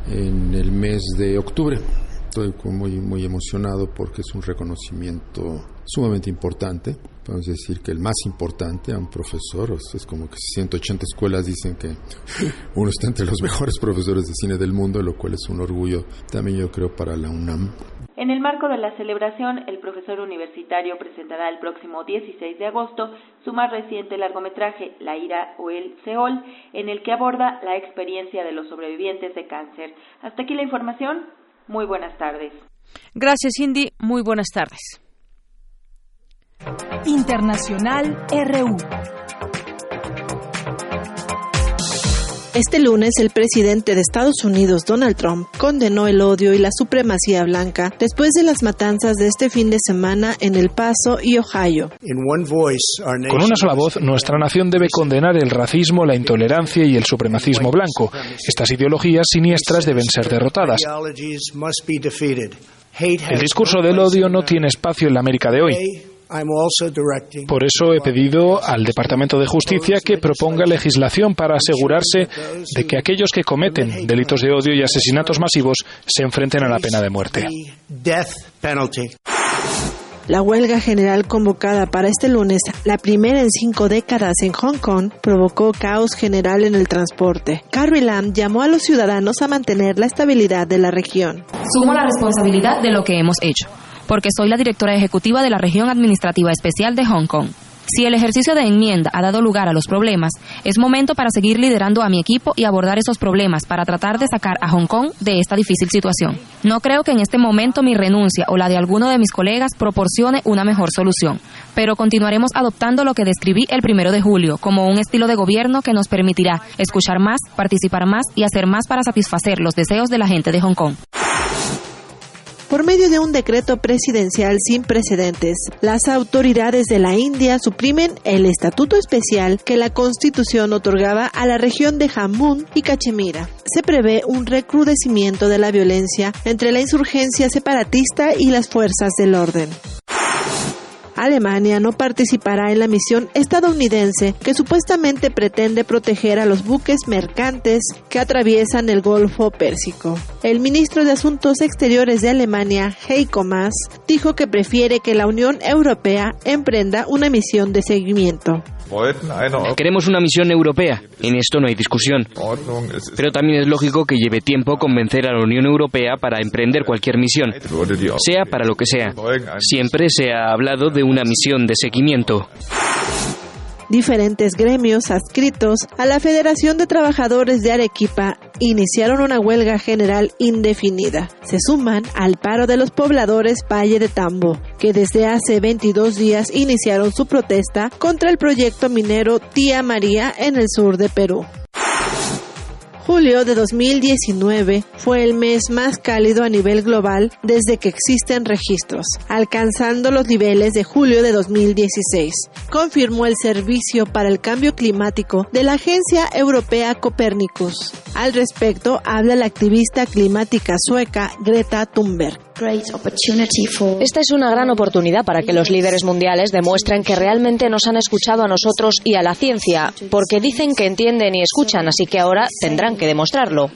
en el mes de octubre. Estoy muy, muy emocionado porque es un reconocimiento sumamente importante. Podemos decir que el más importante a un profesor, es como que 180 escuelas dicen que uno está entre los mejores profesores de cine del mundo, lo cual es un orgullo también yo creo para la UNAM. En el marco de la celebración, el profesor universitario presentará el próximo 16 de agosto su más reciente largometraje, La ira o el Seol, en el que aborda la experiencia de los sobrevivientes de cáncer. Hasta aquí la información. Muy buenas tardes. Gracias, Cindy. Muy buenas tardes. Internacional RU. Este lunes, el presidente de Estados Unidos, Donald Trump, condenó el odio y la supremacía blanca después de las matanzas de este fin de semana en El Paso y Ohio. Con una sola voz, nuestra nación debe condenar el racismo, la intolerancia y el supremacismo blanco. Estas ideologías siniestras deben ser derrotadas. El discurso del odio no tiene espacio en la América de hoy. Por eso he pedido al Departamento de Justicia que proponga legislación para asegurarse de que aquellos que cometen delitos de odio y asesinatos masivos se enfrenten a la pena de muerte. La huelga general convocada para este lunes, la primera en cinco décadas en Hong Kong, provocó caos general en el transporte. Carrie Lam llamó a los ciudadanos a mantener la estabilidad de la región. Sumo la responsabilidad de lo que hemos hecho, porque soy la directora ejecutiva de la región administrativa especial de Hong Kong. Si el ejercicio de enmienda ha dado lugar a los problemas, es momento para seguir liderando a mi equipo y abordar esos problemas para tratar de sacar a Hong Kong de esta difícil situación. No creo que en este momento mi renuncia o la de alguno de mis colegas proporcione una mejor solución, pero continuaremos adoptando lo que describí el primero de julio como un estilo de gobierno que nos permitirá escuchar más, participar más y hacer más para satisfacer los deseos de la gente de Hong Kong. Por medio de un decreto presidencial sin precedentes, las autoridades de la India suprimen el estatuto especial que la Constitución otorgaba a la región de Jammu y Cachemira. Se prevé un recrudecimiento de la violencia entre la insurgencia separatista y las fuerzas del orden. Alemania no participará en la misión estadounidense que supuestamente pretende proteger a los buques mercantes que atraviesan el Golfo Pérsico. El ministro de Asuntos Exteriores de Alemania, Heiko Maas, dijo que prefiere que la Unión Europea emprenda una misión de seguimiento. Queremos una misión europea, en esto no hay discusión. Pero también es lógico que lleve tiempo convencer a la Unión Europea para emprender cualquier misión, sea para lo que sea. Siempre se ha hablado de una misión de seguimiento. Diferentes gremios adscritos a la Federación de Trabajadores de Arequipa iniciaron una huelga general indefinida. Se suman al paro de los pobladores Valle de Tambo, que desde hace 22 días iniciaron su protesta contra el proyecto minero Tía María en el sur de Perú. Julio de 2019 fue el mes más cálido a nivel global desde que existen registros, alcanzando los niveles de julio de 2016, confirmó el Servicio para el Cambio Climático de la Agencia Europea Copernicus. Al respecto, habla la activista climática sueca Greta Thunberg. Esta es una gran oportunidad para que los líderes mundiales demuestren que realmente nos han escuchado a nosotros y a la ciencia, porque dicen que entienden y escuchan, así que ahora tendrán que demostrarlo.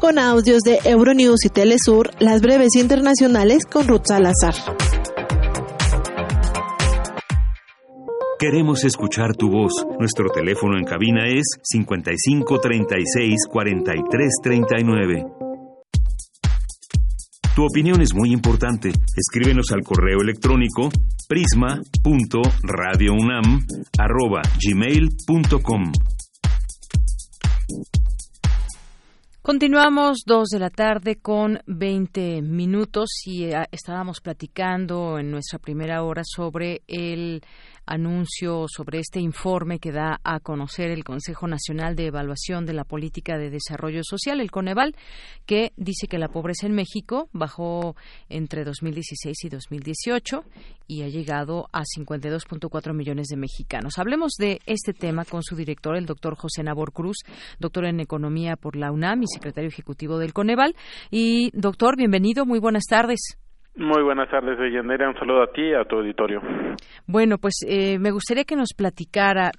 Con audios de Euronews y Telesur, las breves internacionales con Ruth Salazar. Queremos escuchar tu voz. Nuestro teléfono en cabina es 55 36 43 39. Tu opinión es muy importante. Escríbenos al correo electrónico prisma.radiounam@gmail.com. Continuamos dos de la tarde con 20 minutos y eh, estábamos platicando en nuestra primera hora sobre el anuncio sobre este informe que da a conocer el Consejo Nacional de Evaluación de la Política de Desarrollo Social, el Coneval, que dice que la pobreza en México bajó entre 2016 y 2018 y ha llegado a 52.4 millones de mexicanos. Hablemos de este tema con su director, el doctor José Nabor Cruz, doctor en Economía por la UNAM y secretario ejecutivo del Coneval. Y doctor, bienvenido, muy buenas tardes. Muy buenas tardes, Deyanira. Un saludo a ti y a tu auditorio. Bueno, pues eh, me gustaría que nos platicara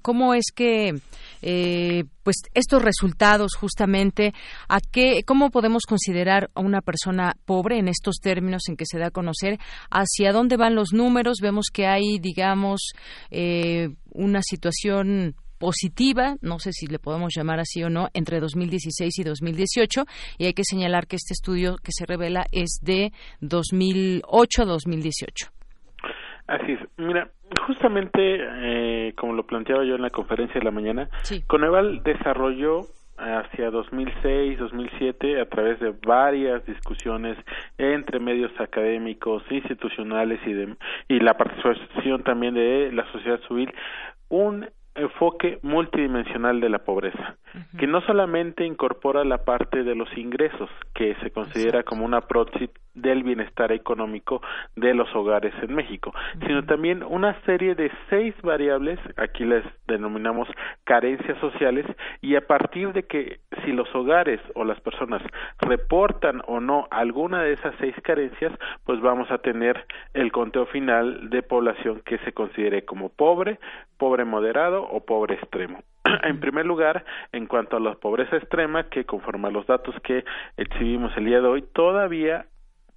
cómo es que eh, pues estos resultados justamente a qué cómo podemos considerar a una persona pobre en estos términos en que se da a conocer hacia dónde van los números vemos que hay digamos eh, una situación positiva, no sé si le podemos llamar así o no, entre 2016 y 2018 y hay que señalar que este estudio que se revela es de 2008 a 2018. Así es. Mira, justamente eh, como lo planteaba yo en la conferencia de la mañana, Coneval desarrolló hacia 2006, 2007 a través de varias discusiones entre medios académicos, institucionales y de y la participación también de la sociedad civil un enfoque multidimensional de la pobreza, que no solamente incorpora la parte de los ingresos, que se considera como una proxy del bienestar económico de los hogares en México, sino también una serie de seis variables, aquí les denominamos carencias sociales, y a partir de que si los hogares o las personas reportan o no alguna de esas seis carencias, pues vamos a tener el conteo final de población que se considere como pobre, pobre moderado o pobre extremo. en primer lugar, en cuanto a la pobreza extrema, que conforme a los datos que exhibimos el día de hoy, todavía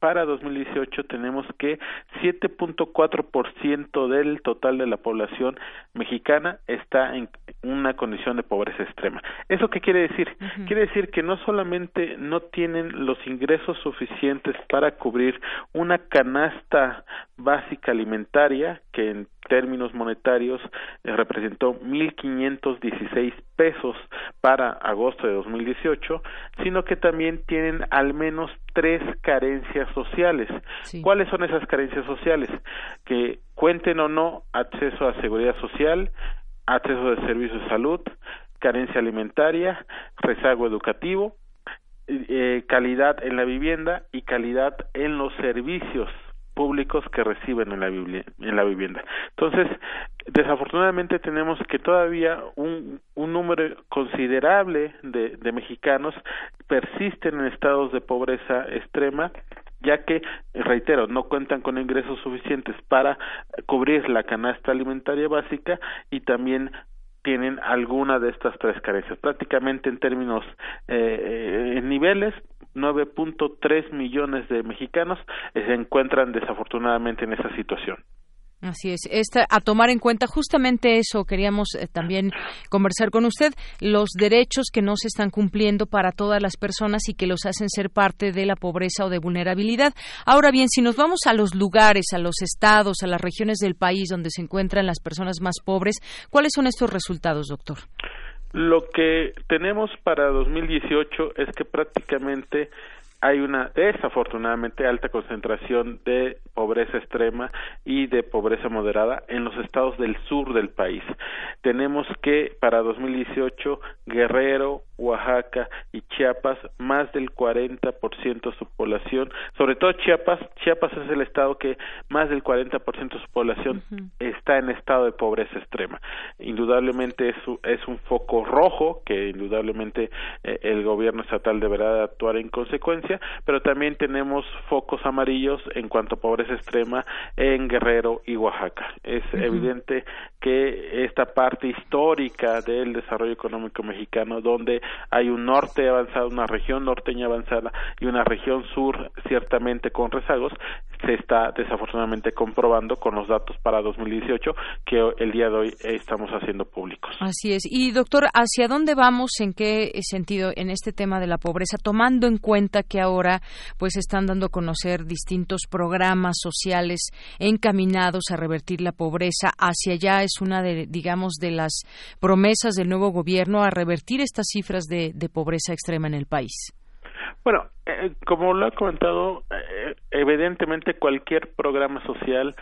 para 2018 tenemos que 7.4% del total de la población mexicana está en una condición de pobreza extrema. ¿Eso qué quiere decir? Quiere decir que no solamente no tienen los ingresos suficientes para cubrir una canasta básica alimentaria que en términos monetarios eh, representó 1.516 pesos para agosto de 2018, sino que también tienen al menos tres carencias sociales. ¿Cuáles son esas carencias sociales? Que cuenten o no acceso a seguridad social, acceso de servicios de salud, carencia alimentaria, rezago educativo, eh, calidad en la vivienda y calidad en los servicios públicos que reciben en la, en la vivienda. Entonces, desafortunadamente tenemos que todavía un, un número considerable de, de mexicanos persisten en estados de pobreza extrema ya que, reitero, no cuentan con ingresos suficientes para cubrir la canasta alimentaria básica y también tienen alguna de estas tres carencias. Prácticamente en términos eh, en niveles, 9.3 millones de mexicanos se encuentran desafortunadamente en esa situación. Así es. Esta, a tomar en cuenta justamente eso queríamos eh, también conversar con usted, los derechos que no se están cumpliendo para todas las personas y que los hacen ser parte de la pobreza o de vulnerabilidad. Ahora bien, si nos vamos a los lugares, a los estados, a las regiones del país donde se encuentran las personas más pobres, ¿cuáles son estos resultados, doctor? Lo que tenemos para 2018 es que prácticamente hay una desafortunadamente alta concentración de pobreza extrema y de pobreza moderada en los estados del sur del país. Tenemos que para 2018 Guerrero, Oaxaca y Chiapas más del 40% de su población, sobre todo Chiapas, Chiapas es el estado que más del 40% de su población está en estado de pobreza extrema. Indudablemente es, es un foco rojo que indudablemente eh, el gobierno estatal deberá actuar en consecuencia pero también tenemos focos amarillos en cuanto a pobreza extrema en Guerrero y Oaxaca. Es evidente que esta parte histórica del desarrollo económico mexicano, donde hay un norte avanzado, una región norteña avanzada y una región sur ciertamente con rezagos, se está desafortunadamente comprobando con los datos para 2018 que el día de hoy estamos haciendo públicos. Así es. Y doctor, ¿hacia dónde vamos? ¿En qué sentido en este tema de la pobreza, tomando en cuenta que ahora pues están dando a conocer distintos programas sociales encaminados a revertir la pobreza? Hacia allá es una de, digamos, de las promesas del nuevo gobierno a revertir estas cifras de, pobreza extrema en el país. Bueno, eh, como lo ha comentado, eh, evidentemente cualquier programa social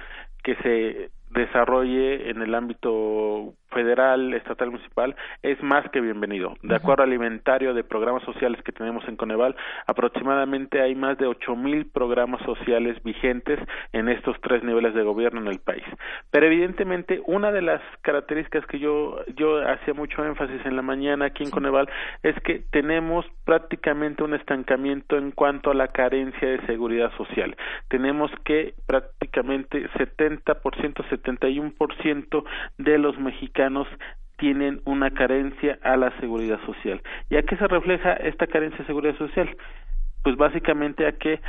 que se desarrolle en el ámbito federal, estatal, municipal, es más que bienvenido. De acuerdo al inventario de programas sociales que tenemos en Coneval, aproximadamente hay más de ocho mil programas sociales vigentes en estos tres niveles de gobierno en el país. Pero evidentemente una de las características que yo yo hacía mucho énfasis en la mañana aquí en Coneval es que tenemos prácticamente un estancamiento en cuanto a la carencia de seguridad social. Tenemos que prácticamente 70%, 71% de los mexicanos tienen una carencia a la seguridad social. ¿Y a qué se refleja esta carencia de seguridad social? Pues básicamente a que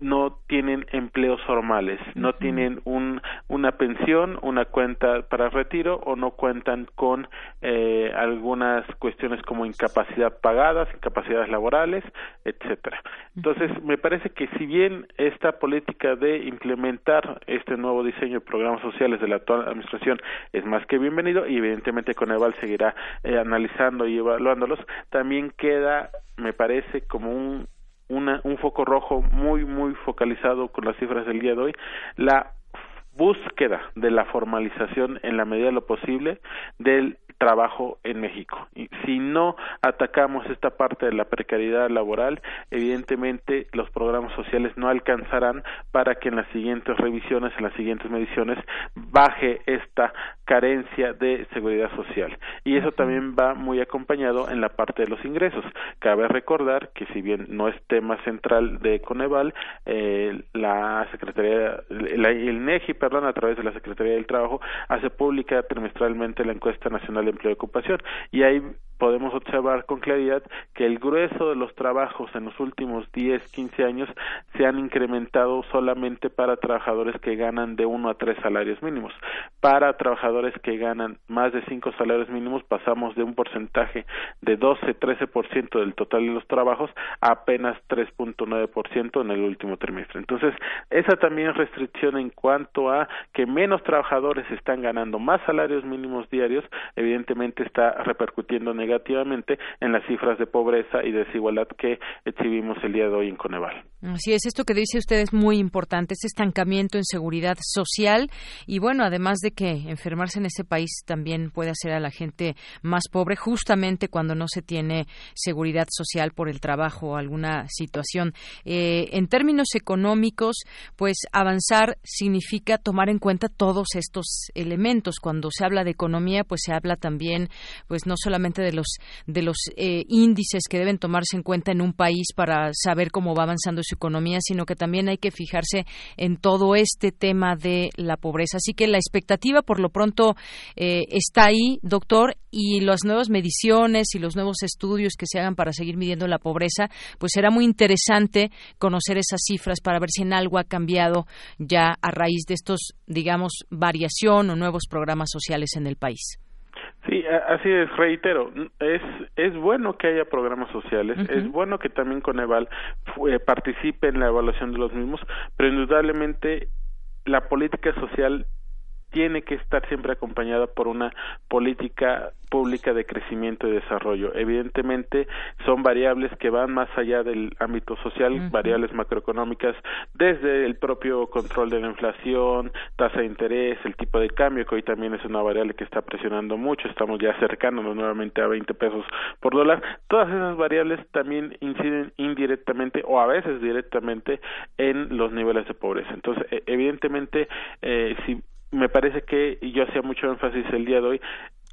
no tienen empleos formales, no tienen un, una pensión, una cuenta para retiro o no cuentan con eh, algunas cuestiones como incapacidad pagadas, incapacidades laborales, etcétera. Entonces, me parece que si bien esta política de implementar este nuevo diseño de programas sociales de la actual administración es más que bienvenido y evidentemente Coneval seguirá eh, analizando y evaluándolos, también queda, me parece, como un un foco rojo muy, muy focalizado con las cifras del día de hoy, la búsqueda de la formalización en la medida de lo posible del trabajo en México. Y si no atacamos esta parte de la precariedad laboral, evidentemente los programas sociales no alcanzarán para que en las siguientes revisiones, en las siguientes mediciones, baje esta carencia de seguridad social. Y eso también va muy acompañado en la parte de los ingresos. Cabe recordar que si bien no es tema central de Coneval, eh, la Secretaría, el NEGI, perdón, a través de la Secretaría del Trabajo, hace pública trimestralmente la encuesta nacional empleo y ocupación. Y podemos observar con claridad que el grueso de los trabajos en los últimos 10, 15 años se han incrementado solamente para trabajadores que ganan de uno a tres salarios mínimos. Para trabajadores que ganan más de cinco salarios mínimos pasamos de un porcentaje de 12, 13% del total de los trabajos a apenas 3.9% en el último trimestre. Entonces, esa también es restricción en cuanto a que menos trabajadores están ganando más salarios mínimos diarios, evidentemente está repercutiendo negativamente en las cifras de pobreza y desigualdad que exhibimos el día de hoy en Coneval. Así es, esto que dice usted es muy importante, ese estancamiento en seguridad social y bueno, además de que enfermarse en ese país también puede hacer a la gente más pobre justamente cuando no se tiene seguridad social por el trabajo o alguna situación. Eh, en términos económicos, pues avanzar significa tomar en cuenta todos estos elementos. Cuando se habla de economía, pues se habla también, pues no solamente de los de los eh, índices que deben tomarse en cuenta en un país para saber cómo va avanzando economía, sino que también hay que fijarse en todo este tema de la pobreza. Así que la expectativa, por lo pronto, eh, está ahí, doctor, y las nuevas mediciones y los nuevos estudios que se hagan para seguir midiendo la pobreza, pues será muy interesante conocer esas cifras para ver si en algo ha cambiado ya a raíz de estos, digamos, variación o nuevos programas sociales en el país. Sí, así es, reitero, es, es bueno que haya programas sociales, es bueno que también Coneval eh, participe en la evaluación de los mismos, pero indudablemente la política social tiene que estar siempre acompañada por una política pública de crecimiento y desarrollo. Evidentemente son variables que van más allá del ámbito social, variables macroeconómicas, desde el propio control de la inflación, tasa de interés, el tipo de cambio, que hoy también es una variable que está presionando mucho, estamos ya acercándonos nuevamente a 20 pesos por dólar. Todas esas variables también inciden indirectamente o a veces directamente en los niveles de pobreza. Entonces, e, evidentemente, eh, si me parece que, y yo hacía mucho énfasis el día de hoy,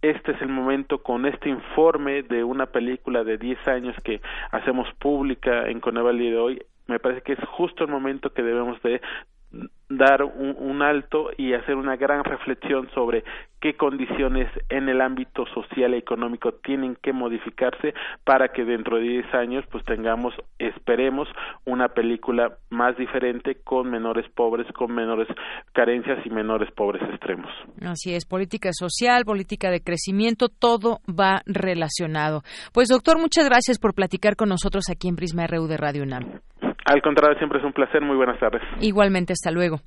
este es el momento con este informe de una película de 10 años que hacemos pública en Coneval de hoy, me parece que es justo el momento que debemos de dar un, alto y hacer una gran reflexión sobre qué condiciones en el ámbito social y económico tienen que modificarse para que dentro de 10 años pues tengamos, esperemos, una película más diferente con menores pobres, con menores carencias y menores pobres extremos. Así es, política social, política de crecimiento, todo va relacionado. Pues doctor, muchas gracias por platicar con nosotros aquí en Prisma RU de Radio UNAM. Al contrario, siempre es un placer. Muy buenas tardes. Igualmente, hasta luego.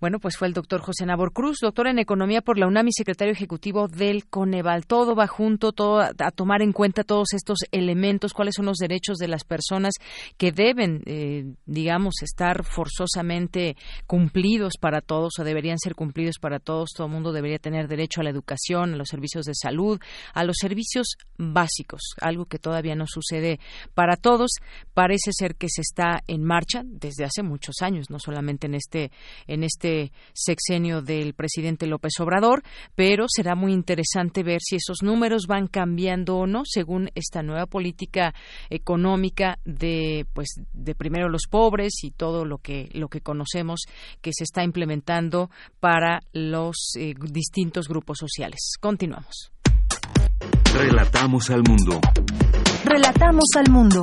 Bueno, pues fue el doctor José Nabor Cruz, doctor en Economía por la UNAM y secretario ejecutivo del Coneval. Todo va junto, todo a, tomar en cuenta todos estos elementos, cuáles son los derechos de las personas que deben, eh, digamos, estar forzosamente cumplidos para todos o deberían ser cumplidos para todos. Todo el mundo debería tener derecho a la educación, a los servicios de salud, a los servicios básicos, algo que todavía no sucede para todos. Parece ser que se está en marcha desde hace muchos años, no solamente en este en este este sexenio del presidente López Obrador, pero será muy interesante ver si esos números van cambiando o no según esta nueva política económica de pues de primero los pobres y todo lo que lo que conocemos que se está implementando para los eh, distintos grupos sociales. Continuamos. Relatamos al mundo. Relatamos al mundo.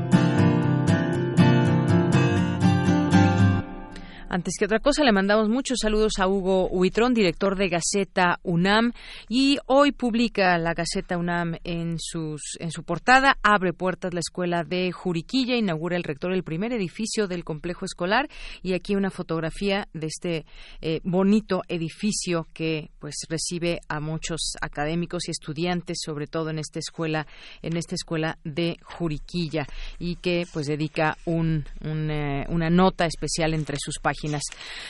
Antes que otra cosa, le mandamos muchos saludos a Hugo Huitrón, director de Gaceta UNAM, y hoy publica la Gaceta UNAM en, sus, en su portada, abre puertas la escuela de Juriquilla, inaugura el rector el primer edificio del complejo escolar, y aquí una fotografía de este eh, bonito edificio que pues recibe a muchos académicos y estudiantes, sobre todo en esta escuela, en esta escuela de Juriquilla, y que pues dedica un, eh, una nota especial entre sus páginas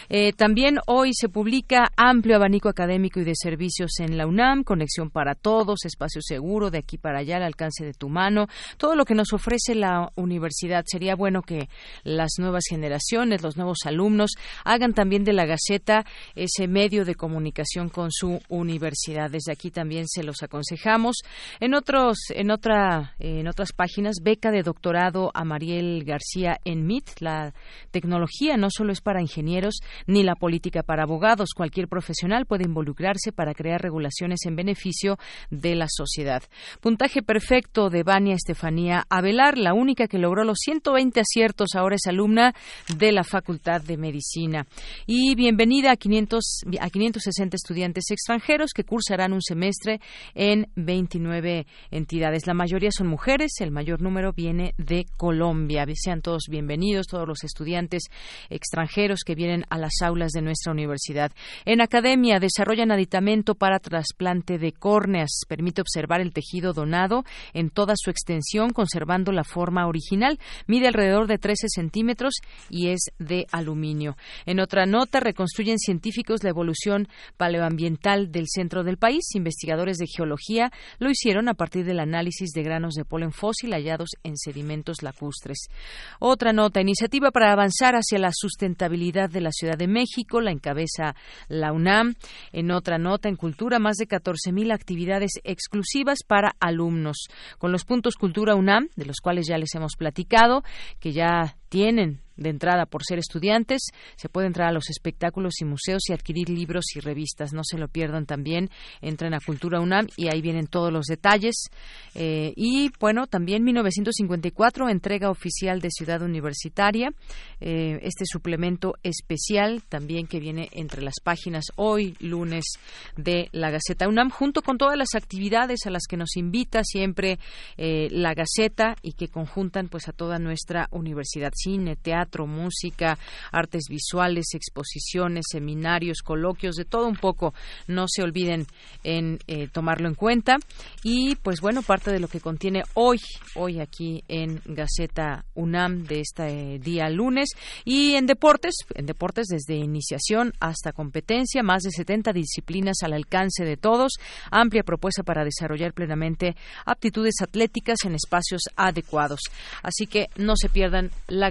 Eh, también hoy se publica amplio abanico académico y de servicios en la UNAM, conexión para todos, espacio seguro, de aquí para allá, al alcance de tu mano, todo lo que nos ofrece la universidad. Sería bueno que las nuevas generaciones, los nuevos alumnos, hagan también de la Gaceta ese medio de comunicación con su universidad. Desde aquí también se los aconsejamos. En otros, en otra, en otras páginas, beca de doctorado a Mariel García en MIT. La tecnología no solo es para ingenieros ni la política para abogados. Cualquier profesional puede involucrarse para crear regulaciones en beneficio de la sociedad. Puntaje perfecto de Vania Estefanía Avelar, la única que logró los 120 aciertos. Ahora es alumna de la Facultad de Medicina. Y bienvenida a 500 a 560 estudiantes extranjeros que cursarán un semestre en 29 entidades. La mayoría son mujeres, el mayor número viene de Colombia. Sean todos bienvenidos, todos los estudiantes extranjeros que vienen a las aulas de nuestra universidad. En academia desarrollan aditamento para trasplante de córneas. Permite observar el tejido donado en toda su extensión, conservando la forma original. Mide alrededor de 13 centímetros y es de aluminio. En otra nota, reconstruyen científicos la evolución paleoambiental del centro del país. Investigadores de geología lo hicieron a partir del análisis de granos de polen fósil hallados en sedimentos lacustres. Otra nota, iniciativa para avanzar hacia la sustentabilidad de la Ciudad de México, la encabeza la UNAM. En otra nota, en cultura, más de 14.000 actividades exclusivas para alumnos. Con los puntos Cultura UNAM, de los cuales ya les hemos platicado, que ya tienen de entrada por ser estudiantes. Se puede entrar a los espectáculos y museos y adquirir libros y revistas. No se lo pierdan también. Entren a Cultura UNAM y ahí vienen todos los detalles. Eh, y bueno, también 1954, entrega oficial de Ciudad Universitaria. Eh, este suplemento especial también que viene entre las páginas hoy, lunes, de la Gaceta UNAM, junto con todas las actividades a las que nos invita siempre eh, la Gaceta y que conjuntan pues a toda nuestra universidad. Cine, teatro, música, artes visuales, exposiciones, seminarios, coloquios, de todo un poco. No se olviden en eh, tomarlo en cuenta. Y pues bueno, parte de lo que contiene hoy, hoy aquí en Gaceta UNAM de este día lunes. Y en deportes, en deportes desde iniciación hasta competencia, más de 70 disciplinas al alcance de todos, amplia propuesta para desarrollar plenamente aptitudes atléticas en espacios adecuados. Así que no se pierdan la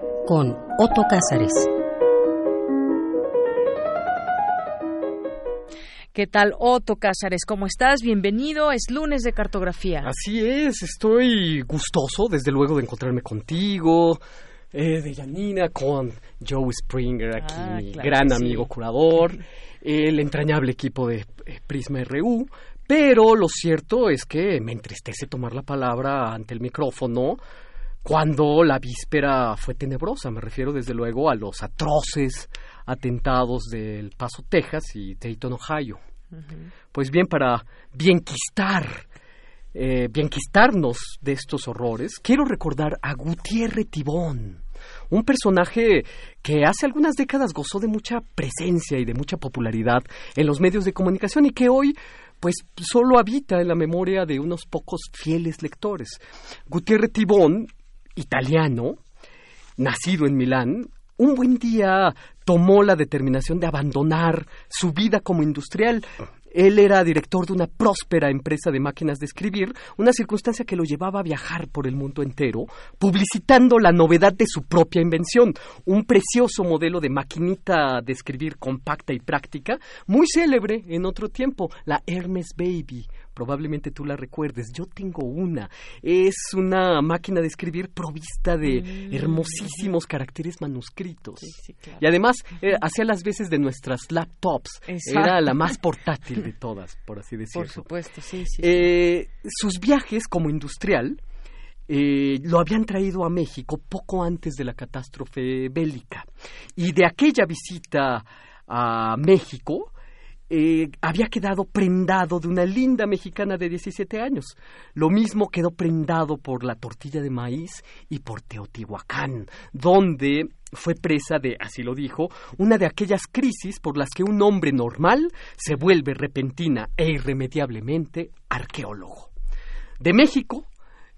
con Otto Cázares. ¿Qué tal, Otto Cázares? ¿Cómo estás? Bienvenido. Es lunes de cartografía. Así es, estoy gustoso, desde luego, de encontrarme contigo, eh, de Janina, con Joe Springer aquí, ah, gran amigo curador, el entrañable equipo de eh, Prisma RU. Pero lo cierto es que me entristece tomar la palabra ante el micrófono cuando la víspera fue tenebrosa. Me refiero desde luego a los atroces atentados del Paso, Texas y Dayton, Ohio. Pues bien, para bienquistar, eh, bienquistarnos de estos horrores, quiero recordar a Gutiérrez Tibón, un personaje que hace algunas décadas gozó de mucha presencia y de mucha popularidad en los medios de comunicación y que hoy pues solo habita en la memoria de unos pocos fieles lectores. Gutiérrez Tibón italiano, nacido en Milán, un buen día tomó la determinación de abandonar su vida como industrial. Él era director de una próspera empresa de máquinas de escribir, una circunstancia que lo llevaba a viajar por el mundo entero, publicitando la novedad de su propia invención, un precioso modelo de maquinita de escribir compacta y práctica, muy célebre en otro tiempo, la Hermes Baby, probablemente tú la recuerdes. Yo tengo una. Es una máquina de escribir provista de mm. hermosísimos caracteres manuscritos. Y además eh, hacía las veces de nuestras laptops. Era la más portátil de todas, por así decirlo. Por supuesto, sí, sí. Eh, sus viajes como industrial eh, lo habían traído a México poco antes de la catástrofe bélica. Y de aquella visita a México, eh, había quedado prendado de una linda mexicana de 17 años. Lo mismo quedó prendado por la tortilla de maíz y por Teotihuacán, donde fue presa de, así lo dijo, una de aquellas crisis por las que un hombre normal se vuelve repentina e irremediablemente arqueólogo. De México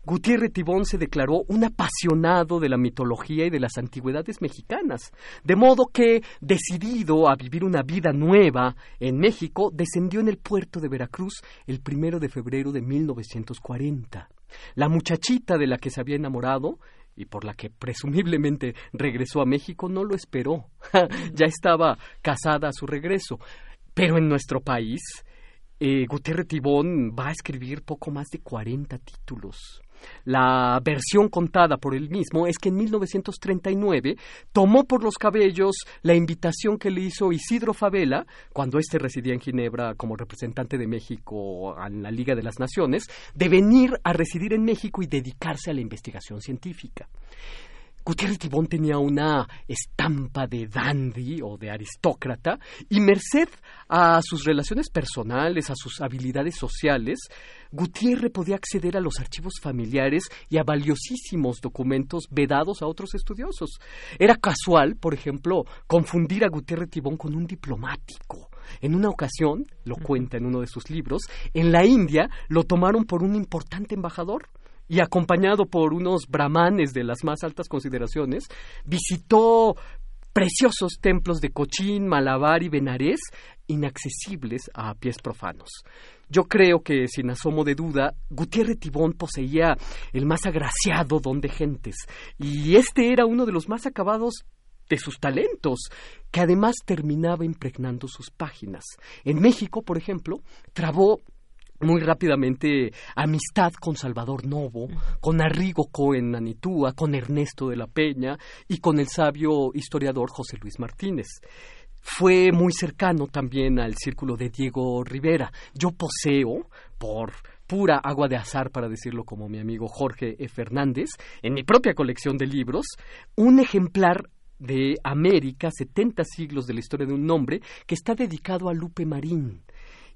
Gutiérrez Tibón se declaró un apasionado de la mitología y de las antigüedades mexicanas, de modo que, decidido a vivir una vida nueva en México, descendió en el puerto de Veracruz el primero de febrero de 1940. La muchachita de la que se había enamorado y por la que presumiblemente regresó a México no lo esperó. ya estaba casada a su regreso. Pero en nuestro país, eh, Gutiérrez Tibón va a escribir poco más de 40 títulos. La versión contada por él mismo es que en 1939 tomó por los cabellos la invitación que le hizo Isidro Favela, cuando éste residía en Ginebra como representante de México en la Liga de las Naciones, de venir a residir en México y dedicarse a la investigación científica. Gutiérrez Tibón tenía una estampa de dandy o de aristócrata y merced a sus relaciones personales, a sus habilidades sociales, Gutiérrez podía acceder a los archivos familiares y a valiosísimos documentos vedados a otros estudiosos. Era casual, por ejemplo, confundir a Gutiérrez Tibón con un diplomático. En una ocasión, lo cuenta en uno de sus libros, en la India lo tomaron por un importante embajador y acompañado por unos brahmanes de las más altas consideraciones, visitó preciosos templos de Cochín, Malabar y Benarés, inaccesibles a pies profanos. Yo creo que, sin asomo de duda, Gutiérrez Tibón poseía el más agraciado don de gentes, y este era uno de los más acabados de sus talentos, que además terminaba impregnando sus páginas. En México, por ejemplo, trabó muy rápidamente amistad con Salvador Novo, con Arrigo Cohen Anitúa, con Ernesto de la Peña y con el sabio historiador José Luis Martínez. Fue muy cercano también al círculo de Diego Rivera. Yo poseo, por pura agua de azar, para decirlo como mi amigo Jorge E. Fernández, en mi propia colección de libros, un ejemplar de América, 70 siglos de la historia de un nombre, que está dedicado a Lupe Marín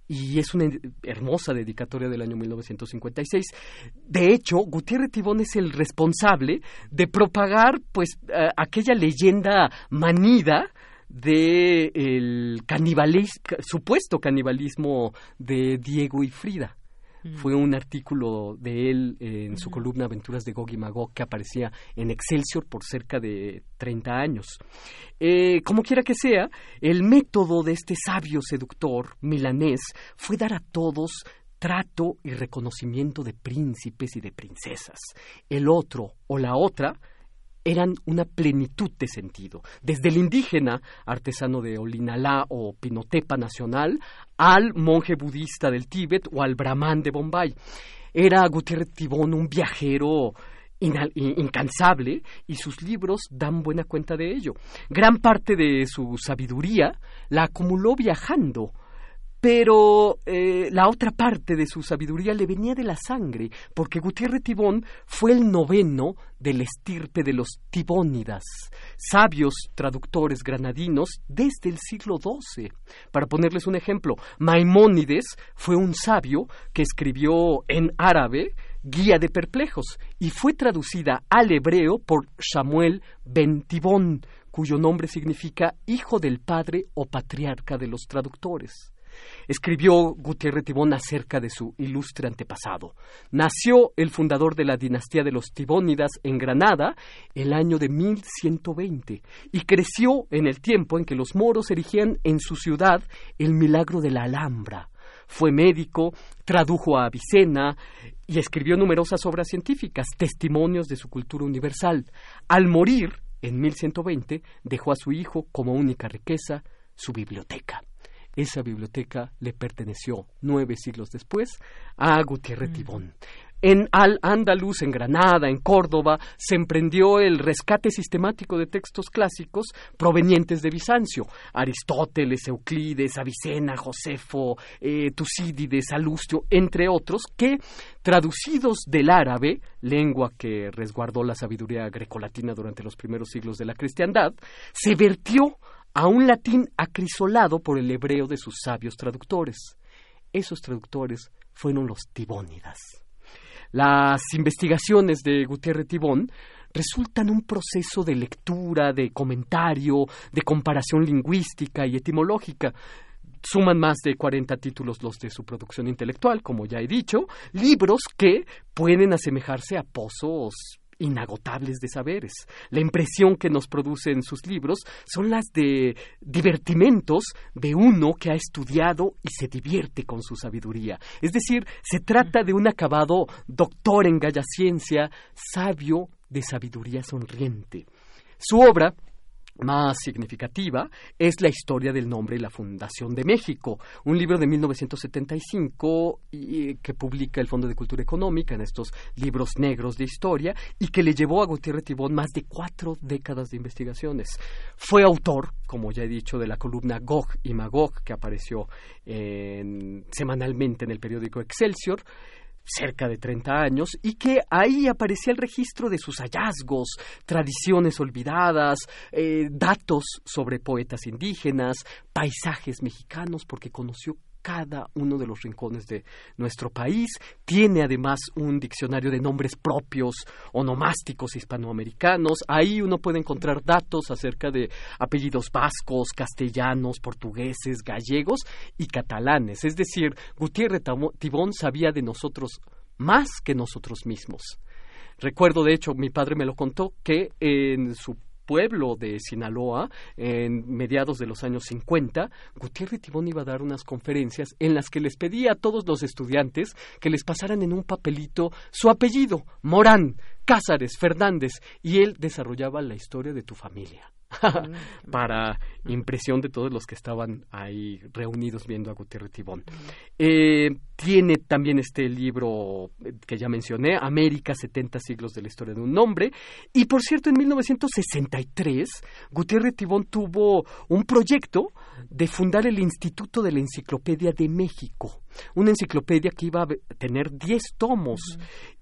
y es una hermosa dedicatoria del año 1956. De hecho, Gutiérrez Tibón es el responsable de propagar pues eh, aquella leyenda manida de el supuesto canibalismo de Diego y Frida. Fue un artículo de él en su columna Aventuras de Gog y Magog que aparecía en Excelsior por cerca de 30 años. Eh, como quiera que sea, el método de este sabio seductor milanés fue dar a todos trato y reconocimiento de príncipes y de princesas. El otro o la otra eran una plenitud de sentido, desde el indígena, artesano de Olinalá o Pinotepa nacional, al monje budista del Tíbet o al brahman de Bombay. Era Gutiérrez Tibón un viajero incansable y sus libros dan buena cuenta de ello. Gran parte de su sabiduría la acumuló viajando, pero eh, la otra parte de su sabiduría le venía de la sangre, porque Gutiérrez Tibón fue el noveno del estirpe de los Tibónidas, sabios traductores granadinos desde el siglo XII. Para ponerles un ejemplo, Maimónides fue un sabio que escribió en árabe Guía de Perplejos y fue traducida al hebreo por Samuel ben Tibón, cuyo nombre significa hijo del padre o patriarca de los traductores. Escribió Gutiérrez Tibón acerca de su ilustre antepasado. Nació el fundador de la dinastía de los Tibónidas en Granada el año de 1120 y creció en el tiempo en que los moros erigían en su ciudad el milagro de la Alhambra. Fue médico, tradujo a Avicena y escribió numerosas obras científicas, testimonios de su cultura universal. Al morir, en 1120, dejó a su hijo como única riqueza su biblioteca. Esa biblioteca le perteneció nueve siglos después a Gutiérrez Tibón. En Al-Ándalus, en Granada, en Córdoba, se emprendió el rescate sistemático de textos clásicos provenientes de Bizancio. Aristóteles, Euclides, Avicena, Josefo, eh, Tucídides, Salustio, entre otros, que, traducidos del árabe, lengua que resguardó la sabiduría grecolatina durante los primeros siglos de la cristiandad, se vertió a un latín acrisolado por el hebreo de sus sabios traductores. Esos traductores fueron los tibónidas. Las investigaciones de Gutiérrez Tibón resultan un proceso de lectura, de comentario, de comparación lingüística y etimológica. Suman más de 40 títulos los de su producción intelectual, como ya he dicho, libros que pueden asemejarse a pozos inagotables de saberes. La impresión que nos producen sus libros son las de divertimentos de uno que ha estudiado y se divierte con su sabiduría. Es decir, se trata de un acabado doctor en galla ciencia, sabio de sabiduría sonriente. Su obra más significativa es la historia del nombre y la fundación de México, un libro de 1975 que publica el Fondo de Cultura Económica en estos libros negros de historia y que le llevó a Gutiérrez Tibón más de cuatro décadas de investigaciones. Fue autor, como ya he dicho, de la columna Gog y Magog que apareció semanalmente en el periódico Excelsior cerca de 30 años, y que ahí aparecía el registro de sus hallazgos, tradiciones olvidadas, eh, datos sobre poetas indígenas, paisajes mexicanos, porque conoció cada uno de los rincones de nuestro país. Tiene además un diccionario de nombres propios onomásticos hispanoamericanos. Ahí uno puede encontrar datos acerca de apellidos vascos, castellanos, portugueses, gallegos y catalanes. Es decir, Gutiérrez Tibón sabía de nosotros más que nosotros mismos. Recuerdo, de hecho, mi padre me lo contó, que en su pueblo de Sinaloa, en mediados de los años 50, Gutiérrez Tibón iba a dar unas conferencias en las que les pedía a todos los estudiantes que les pasaran en un papelito su apellido, Morán, Cázares, Fernández, y él desarrollaba la historia de tu familia. Mm. para impresión de todos los que estaban ahí reunidos viendo a Gutiérrez Tibón. Eh, tiene también este libro que ya mencioné, América, 70 siglos de la historia de un nombre. Y por cierto, en 1963, Gutiérrez Tibón tuvo un proyecto de fundar el Instituto de la Enciclopedia de México, una enciclopedia que iba a tener 10 tomos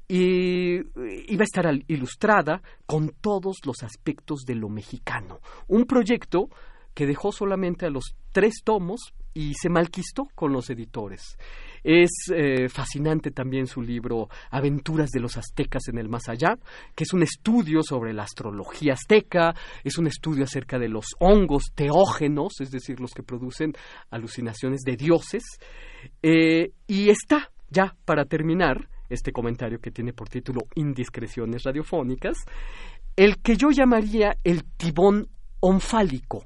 y iba a estar ilustrada con todos los aspectos de lo mexicano. Un proyecto que dejó solamente a los tres tomos y se malquistó con los editores. Es eh, fascinante también su libro Aventuras de los aztecas en el más allá, que es un estudio sobre la astrología azteca, es un estudio acerca de los hongos teógenos, es decir, los que producen alucinaciones de dioses, eh, y está, ya para terminar, este comentario que tiene por título Indiscreciones radiofónicas, el que yo llamaría el tibón onfálico.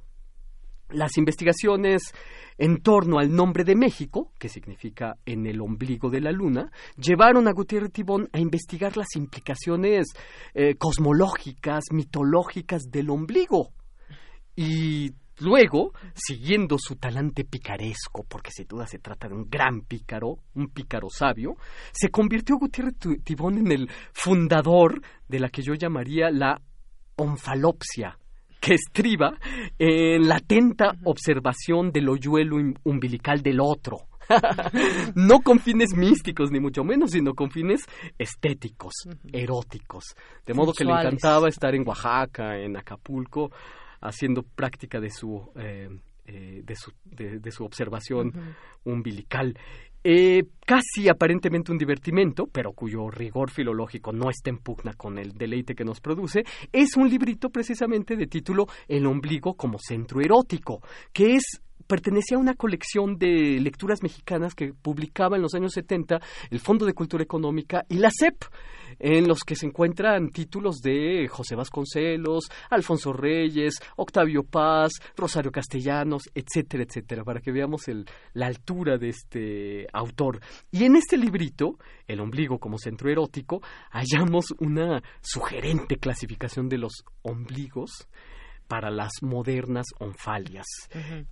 Las investigaciones en torno al nombre de México, que significa en el ombligo de la luna, llevaron a Gutiérrez Tibón a investigar las implicaciones eh, cosmológicas, mitológicas del ombligo. Y Luego, siguiendo su talante picaresco, porque sin duda se trata de un gran pícaro, un pícaro sabio, se convirtió Gutiérrez Tibón en el fundador de la que yo llamaría la onfalopsia, que estriba en la atenta observación del hoyuelo umbilical del otro. no con fines místicos, ni mucho menos, sino con fines estéticos, eróticos. De modo que le encantaba estar en Oaxaca, en Acapulco, haciendo práctica de su, eh, eh, de, su de, su observación umbilical. Eh, casi aparentemente un divertimento, pero cuyo rigor filológico no está en pugna con el deleite que nos produce, es un librito precisamente de título El ombligo como centro erótico, que es pertenecía a una colección de lecturas mexicanas que publicaba en los años 70 el Fondo de Cultura Económica y la CEP, en los que se encuentran títulos de José Vasconcelos, Alfonso Reyes, Octavio Paz, Rosario Castellanos, etcétera, etcétera, para que veamos la altura de este autor. Y en este librito, El ombligo como centro erótico, hallamos una sugerente clasificación de los ombligos para las modernas onfalias.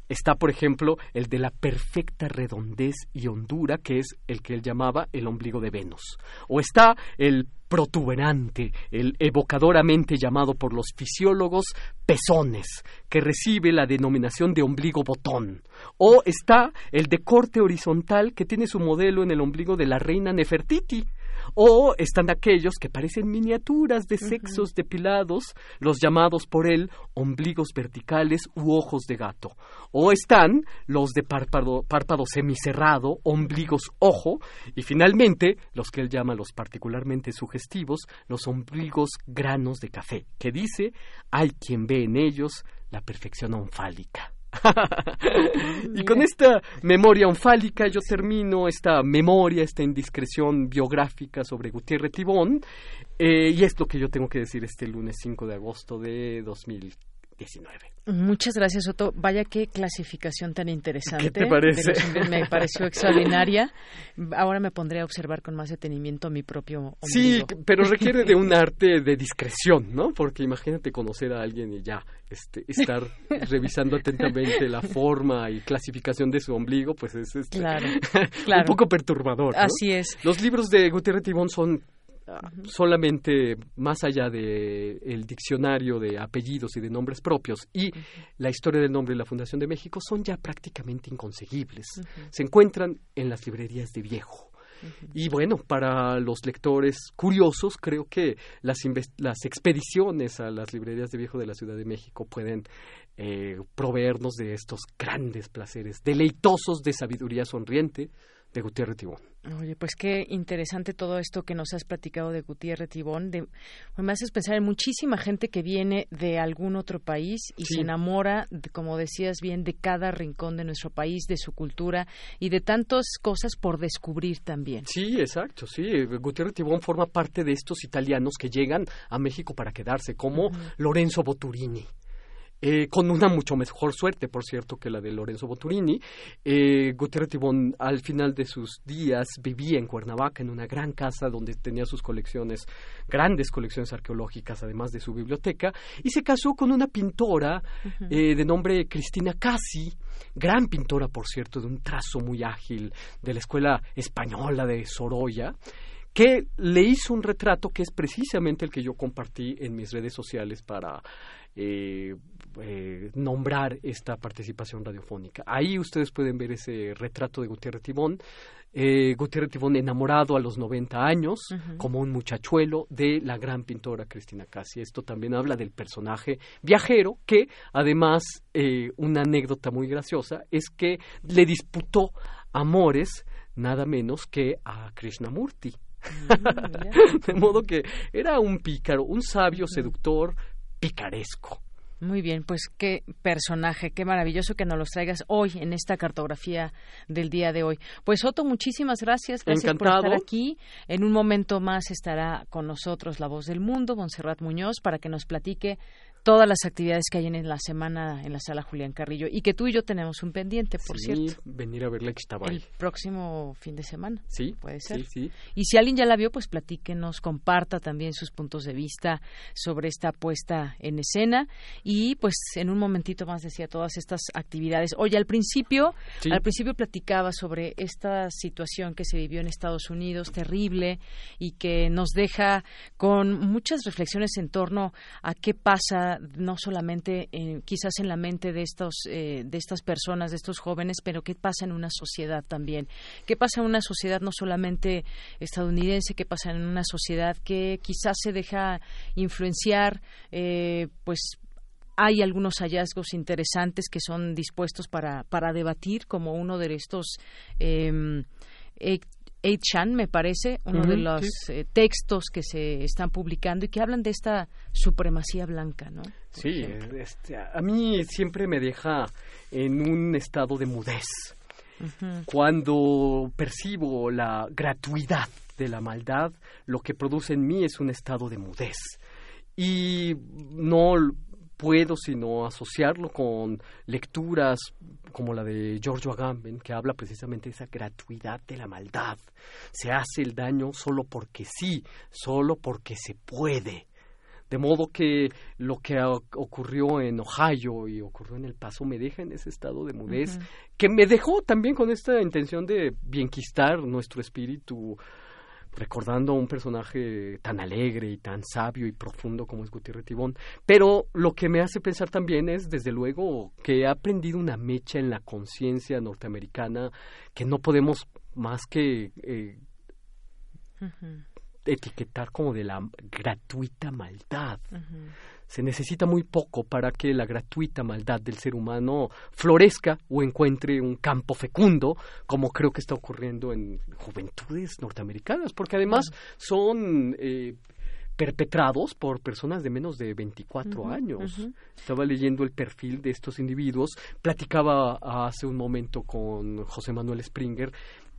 Está, por ejemplo, el de la perfecta redondez y hondura, que es el que él llamaba el ombligo de Venus. O está el protuberante, el evocadoramente llamado por los fisiólogos pezones, que recibe la denominación de ombligo botón. O está el de corte horizontal, que tiene su modelo en el ombligo de la reina Nefertiti, o están aquellos que parecen miniaturas de sexos depilados, los llamados por él ombligos verticales u ojos de gato. O están los de párpado, párpado semicerrado, ombligos ojo, y finalmente los que él llama los particularmente sugestivos, los ombligos granos de café, que dice hay quien ve en ellos la perfección onfálica. y con esta memoria onfálica yo termino esta memoria, esta indiscreción biográfica sobre Gutiérrez Tibón, eh, y es lo que yo tengo que decir este lunes 5 de agosto de 2019. Muchas gracias, Otto. Vaya qué clasificación tan interesante. ¿Qué te parece? Me pareció extraordinaria. Ahora me pondré a observar con más detenimiento mi propio ombligo. Sí, pero requiere de un arte de discreción, ¿no? Porque imagínate conocer a alguien y ya este, estar revisando atentamente la forma y clasificación de su ombligo, pues es este, claro, un poco perturbador. Así es. Los libros de Gutiérrez Tibón son solamente más allá del el diccionario de apellidos y de nombres propios y la historia del nombre de la Fundación de México son ya prácticamente inconseguibles. Se encuentran en las librerías de viejo. Y bueno, para los lectores curiosos, creo que las, las expediciones a las librerías de viejo de la Ciudad de México pueden eh, proveernos de estos grandes placeres, deleitosos de sabiduría sonriente, de Gutiérrez Tibón. Oye, pues qué interesante todo esto que nos has platicado de Gutiérrez Tibón. De, me haces pensar en muchísima gente que viene de algún otro país y se enamora, como decías bien, de cada rincón de nuestro país, de su cultura y de tantas cosas por descubrir también. Sí, exacto, sí. Gutiérrez Tibón forma parte de estos italianos que llegan a México para quedarse, como Lorenzo Boturini. Eh, con una mucho mejor suerte, por cierto, que la de Lorenzo Boturini. Eh, Gutiérrez Tibón, al final de sus días, vivía en Cuernavaca, en una gran casa donde tenía sus colecciones, grandes colecciones arqueológicas, además de su biblioteca, y se casó con una pintora eh, de nombre Cristina Casi, gran pintora, por cierto, de un trazo muy ágil, de la escuela española de Sorolla que le hizo un retrato que es precisamente el que yo compartí en mis redes sociales para eh, eh, nombrar esta participación radiofónica. Ahí ustedes pueden ver ese retrato de Gutiérrez Tibón. Eh, Gutiérrez Tibón enamorado a los 90 años, como un muchachuelo de la gran pintora Cristina Casi. Esto también habla del personaje viajero, que además, eh, una anécdota muy graciosa, es que le disputó amores nada menos que a Krishnamurti. Mm, de modo que era un pícaro, un sabio seductor picaresco. Muy bien, pues qué personaje, qué maravilloso que nos los traigas hoy en esta cartografía del día de hoy. Pues Otto, muchísimas gracias, gracias por estar aquí. En un momento más estará con nosotros la voz del mundo, Montserrat Muñoz, para que nos platique todas las actividades que hay en la semana en la sala Julián Carrillo y que tú y yo tenemos un pendiente, por sí, cierto. venir a verla que estaba El próximo fin de semana. Sí. Puede ser. Sí, sí. Y si alguien ya la vio, pues platíquenos, comparta también sus puntos de vista sobre esta puesta en escena y pues en un momentito más decía todas estas actividades. Oye, al principio, al principio platicaba sobre esta situación que se vivió en Estados Unidos, terrible y que nos deja con muchas reflexiones en torno a qué pasa no solamente eh, quizás en la mente de estos eh, de estas personas, de estos jóvenes, pero qué pasa en una sociedad también, qué pasa en una sociedad no solamente estadounidense, qué pasa en una sociedad que quizás se deja influenciar, eh, pues hay algunos hallazgos interesantes que son dispuestos para, para debatir, como uno de estos eh, Chan, me parece, uno de los eh, textos que se están publicando y que hablan de esta supremacía blanca, ¿no? sí, este, a mí siempre me deja en un estado de mudez. Cuando percibo la gratuidad de la maldad, lo que produce en mí es un estado de mudez. Y no puedo sino asociarlo con lecturas como la de Giorgio Agamben, que habla precisamente de esa gratuidad de la maldad. Se hace el daño solo porque sí, solo porque se puede. De modo que lo que ocurrió en Ohio y ocurrió en El Paso me deja en ese estado de mudez, que me dejó también con esta intención de bienquistar nuestro espíritu recordando a un personaje tan alegre y tan sabio y profundo como es Gutiérrez Tibón. Pero lo que me hace pensar también es, desde luego, que ha prendido una mecha en la conciencia norteamericana que no podemos más que eh, etiquetar como de la gratuita maldad. Se necesita muy poco para que la gratuita maldad del ser humano florezca o encuentre un campo fecundo, como creo que está ocurriendo en juventudes norteamericanas, porque además son eh, perpetrados por personas de menos de 24 años. Estaba leyendo el perfil de estos individuos, platicaba hace un momento con José Manuel Springer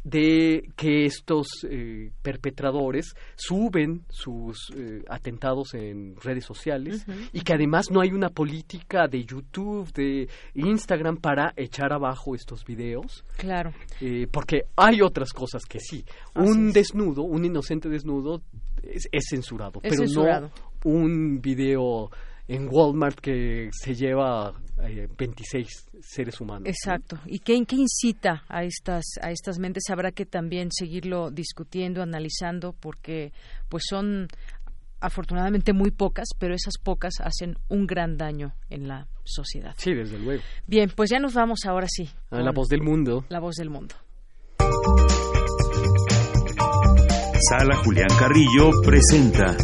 de que estos eh, perpetradores suben sus eh, atentados en redes sociales y que además no hay una política de YouTube, de Instagram para echar abajo estos videos. Claro. Eh, porque hay otras cosas que sí. un desnudo, un inocente desnudo es, censurado, pero no un video en Walmart que se lleva 26 eh, seres humanos. Exacto. ¿Y qué, qué incita a estas a estas mentes? Habrá que también seguirlo discutiendo, analizando, porque pues son afortunadamente muy pocas, pero esas pocas hacen un gran daño en la sociedad. Sí, desde luego. Bien, pues ya nos vamos ahora sí. A la voz del mundo. La voz del mundo. Sala Julián Carrillo presenta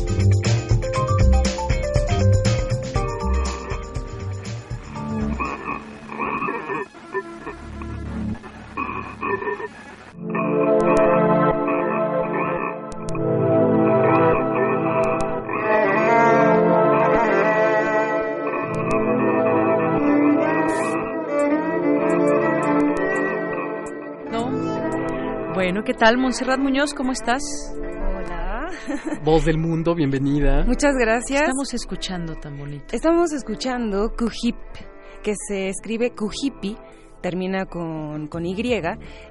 ¿qué tal? Montserrat Muñoz, ¿cómo estás? Hola. Voz del mundo, bienvenida. Muchas gracias. Estamos escuchando tan bonito. Estamos escuchando Kujip, que se escribe Kujipi, termina con, con Y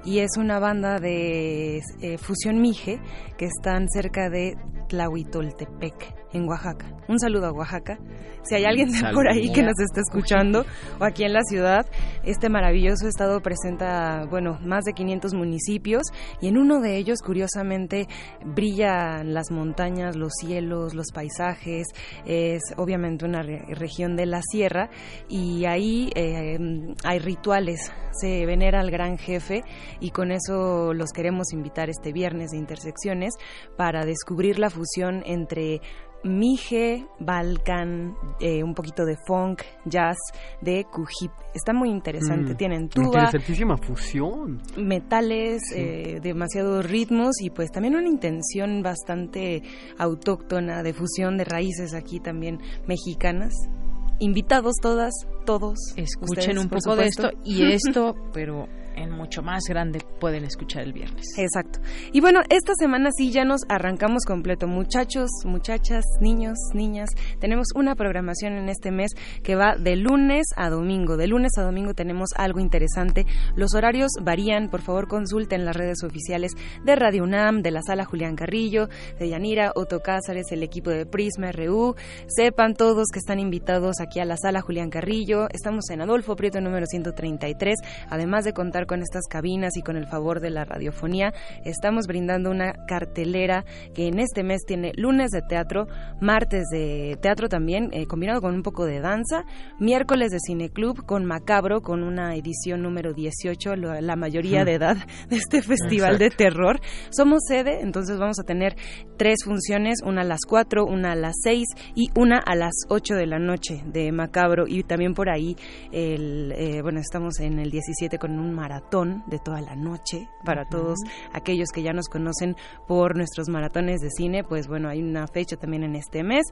y es una banda de eh, fusión mije que están cerca de Tlahuitoltepec en Oaxaca. Un saludo a Oaxaca. Si hay alguien por ahí que nos está escuchando o aquí en la ciudad, este maravilloso estado presenta, bueno, más de 500 municipios y en uno de ellos, curiosamente, brillan las montañas, los cielos, los paisajes. Es obviamente una región de la sierra y ahí eh, hay rituales. Se venera al gran jefe y con eso los queremos invitar este viernes de Intersecciones para descubrir la fusión entre Mije, Balkan, eh, un poquito de funk, jazz, de Kujip. Está muy interesante. Mm, Tienen tuba. Interesantísima fusión. Metales, eh, demasiados ritmos y pues también una intención bastante autóctona de fusión de raíces aquí también mexicanas invitados todas, todos. Escuchen un poco de esto y esto, pero en mucho más grande pueden escuchar el viernes. Exacto. Y bueno, esta semana sí ya nos arrancamos completo. Muchachos, muchachas, niños, niñas, tenemos una programación en este mes que va de lunes a domingo. De lunes a domingo tenemos algo interesante. Los horarios varían. Por favor, consulten las redes oficiales de Radio UNAM, de la Sala Julián Carrillo, de Yanira, Otto Cázares, el equipo de Prisma RU. Sepan todos que están invitados aquí a la Sala Julián Carrillo. Estamos en Adolfo Prieto número 133. Además de contar con estas cabinas y con el favor de la radiofonía, estamos brindando una cartelera que en este mes tiene lunes de teatro, martes de teatro también, eh, combinado con un poco de danza, miércoles de cineclub con Macabro, con una edición número 18, la mayoría de edad de este festival de terror. Somos sede, entonces vamos a tener tres funciones, una a las 4, una a las 6 y una a las 8 de la noche de Macabro. Y también por ahí, el, eh, bueno, estamos en el 17 con un maratón maratón de toda la noche para todos aquellos que ya nos conocen por nuestros maratones de cine. Pues bueno, hay una fecha también en este mes.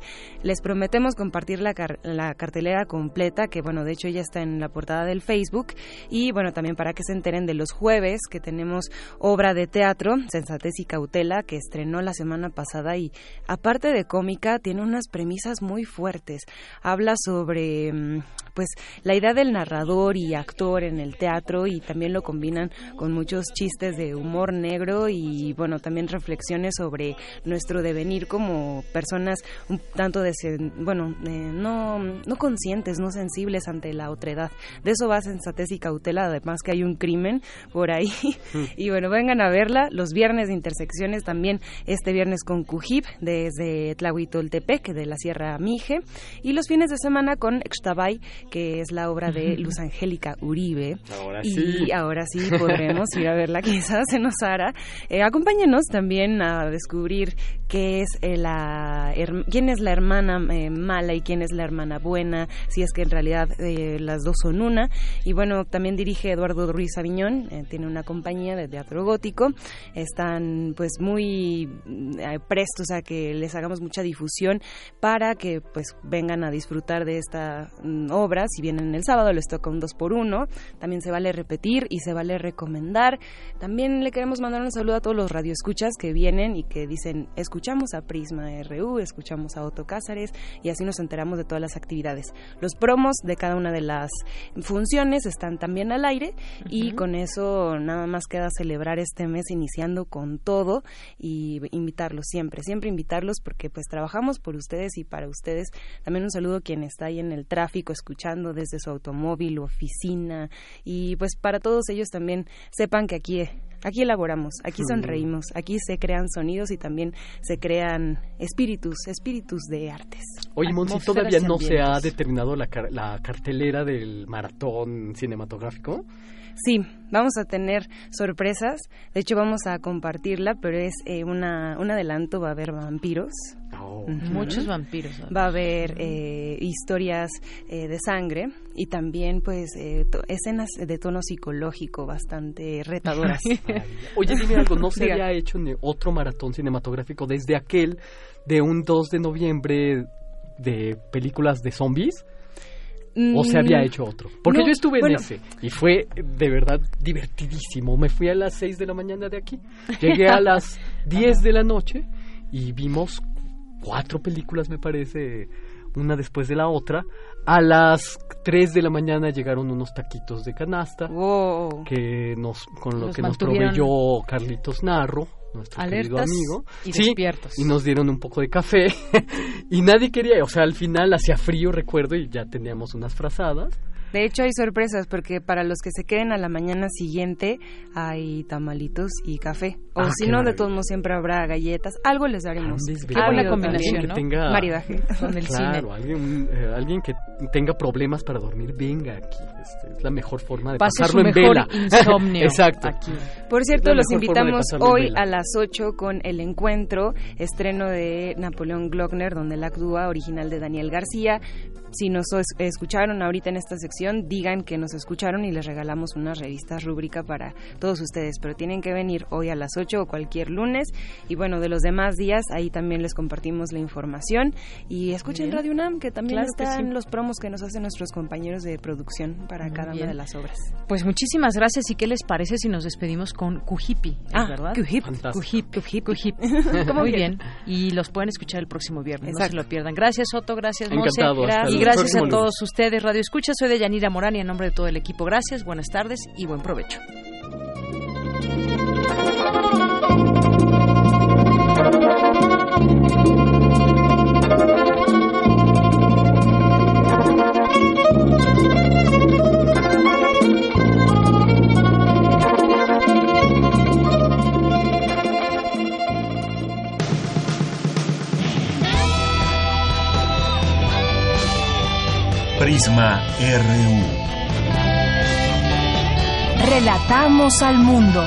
Les prometemos compartir la, la cartelera completa, que bueno, de hecho ya está en la portada del Facebook. Y bueno, también para que se enteren de los jueves que tenemos obra de teatro, Sensatez y Cautela, que estrenó la semana pasada y aparte de cómica, tiene unas premisas muy fuertes. Habla sobre mm, pues la idea del narrador y actor en el teatro y también también lo combinan con muchos chistes de humor negro y bueno, también reflexiones sobre nuestro devenir como personas un tanto de, bueno, no, no conscientes, no sensibles ante la otredad. De eso va sensatez y cautela, además que hay un crimen por ahí. Y bueno, vengan a verla los viernes de intersecciones también este viernes con Cujib desde Tlahuitoltepec de la Sierra Mije y los fines de semana con Extabay que es la obra de Luz Angélica Uribe. Ahora y sí. Ahora sí podremos ir a verla, quizás se nos hará. Eh, acompáñenos también a descubrir qué es eh, la, quién es la hermana eh, mala y quién es la hermana buena, si es que en realidad las dos son una. Y bueno, también dirige Eduardo Ruiz Aviñón, tiene una compañía de teatro gótico. Están pues muy prestos a que les hagamos mucha difusión para que pues vengan a disfrutar de esta mm, obra. Si vienen el sábado les toca un 2 por 1 también se vale repetir y se vale recomendar. También le queremos mandar un saludo a todos los radioescuchas que vienen y que dicen, escuchamos a Prisma RU, escuchamos a Otto Cázares y así nos enteramos de todas las actividades. Los promos de cada una de las funciones están también al aire y con eso nada más queda celebrar este mes iniciando con todo y invitarlos siempre, siempre invitarlos porque pues trabajamos por ustedes y para ustedes. También un saludo a quien está ahí en el tráfico escuchando desde su automóvil oficina y pues para todos ellos también sepan que aquí Aquí elaboramos, aquí sonreímos, aquí se crean sonidos y también se crean espíritus, espíritus de artes. Oye, Monsi, ¿todavía no se ha determinado la, la cartelera del maratón cinematográfico? Sí, vamos a tener sorpresas. De hecho, vamos a compartirla, pero es eh, una, un adelanto. Va a haber vampiros. Oh. Muchos vampiros. Va a haber eh, historias eh, de sangre y también, pues, escenas de tono psicológico bastante retadoras. Oye, dime algo. ¿No se había hecho otro maratón cinematográfico desde aquel de un 2 de noviembre de películas de zombies? ¿O se había mm, hecho otro? Porque yo estuve en ese y fue de verdad divertidísimo. Me fui a las 6 de la mañana de aquí, llegué a las 10 de la noche y vimos cuatro películas, me parece, una después de la otra. A las 3 de la mañana llegaron unos taquitos de canasta que nos con lo que nos proveyó Carlitos Narro nuestro querido amigo. Y despiertos. Y nos dieron un poco de café. y nadie quería, o sea, al final hacía frío, recuerdo, y ya teníamos unas frazadas. De hecho, hay sorpresas porque para los que se queden a la mañana siguiente hay tamalitos y café. O ah, si no, de todos modos siempre habrá galletas. Algo les daremos. Ah, buena combinación, ¿no? Tenga, Maridaje con el claro, Alguien, eh, alguien que tenga problemas para dormir, venga aquí. Este, es la mejor forma de Pase pasarlo en vela. insomnio Exacto. Aquí. Por cierto, los invitamos hoy a las 8 con el encuentro, estreno de Napoleón Glockner, donde la actúa original de Daniel García. Si nos escucharon ahorita en esta sección, digan que nos escucharon y les regalamos una revista rúbrica para todos ustedes. Pero tienen que venir hoy a las 8 o cualquier lunes. Y bueno, de los demás días, ahí también les compartimos la información. Y escuchen Radio UNAM, que también están los promos que nos hacen nuestros compañeros de producción para cada una de las obras. Pues muchísimas gracias. ¿Y qué les parece si nos despedimos con Cujipi? Ah, ¿verdad? Cujip. Cujip. Cujip. Muy bien. Y los pueden escuchar el próximo viernes. No se lo pierdan. Gracias, Otto. Gracias, Mose. Gracias gracias a todos ustedes. Radio Escucha, soy de Yanira Morán y en nombre de todo el equipo, gracias, buenas tardes y buen provecho. Prisma RU. Relatamos al mundo.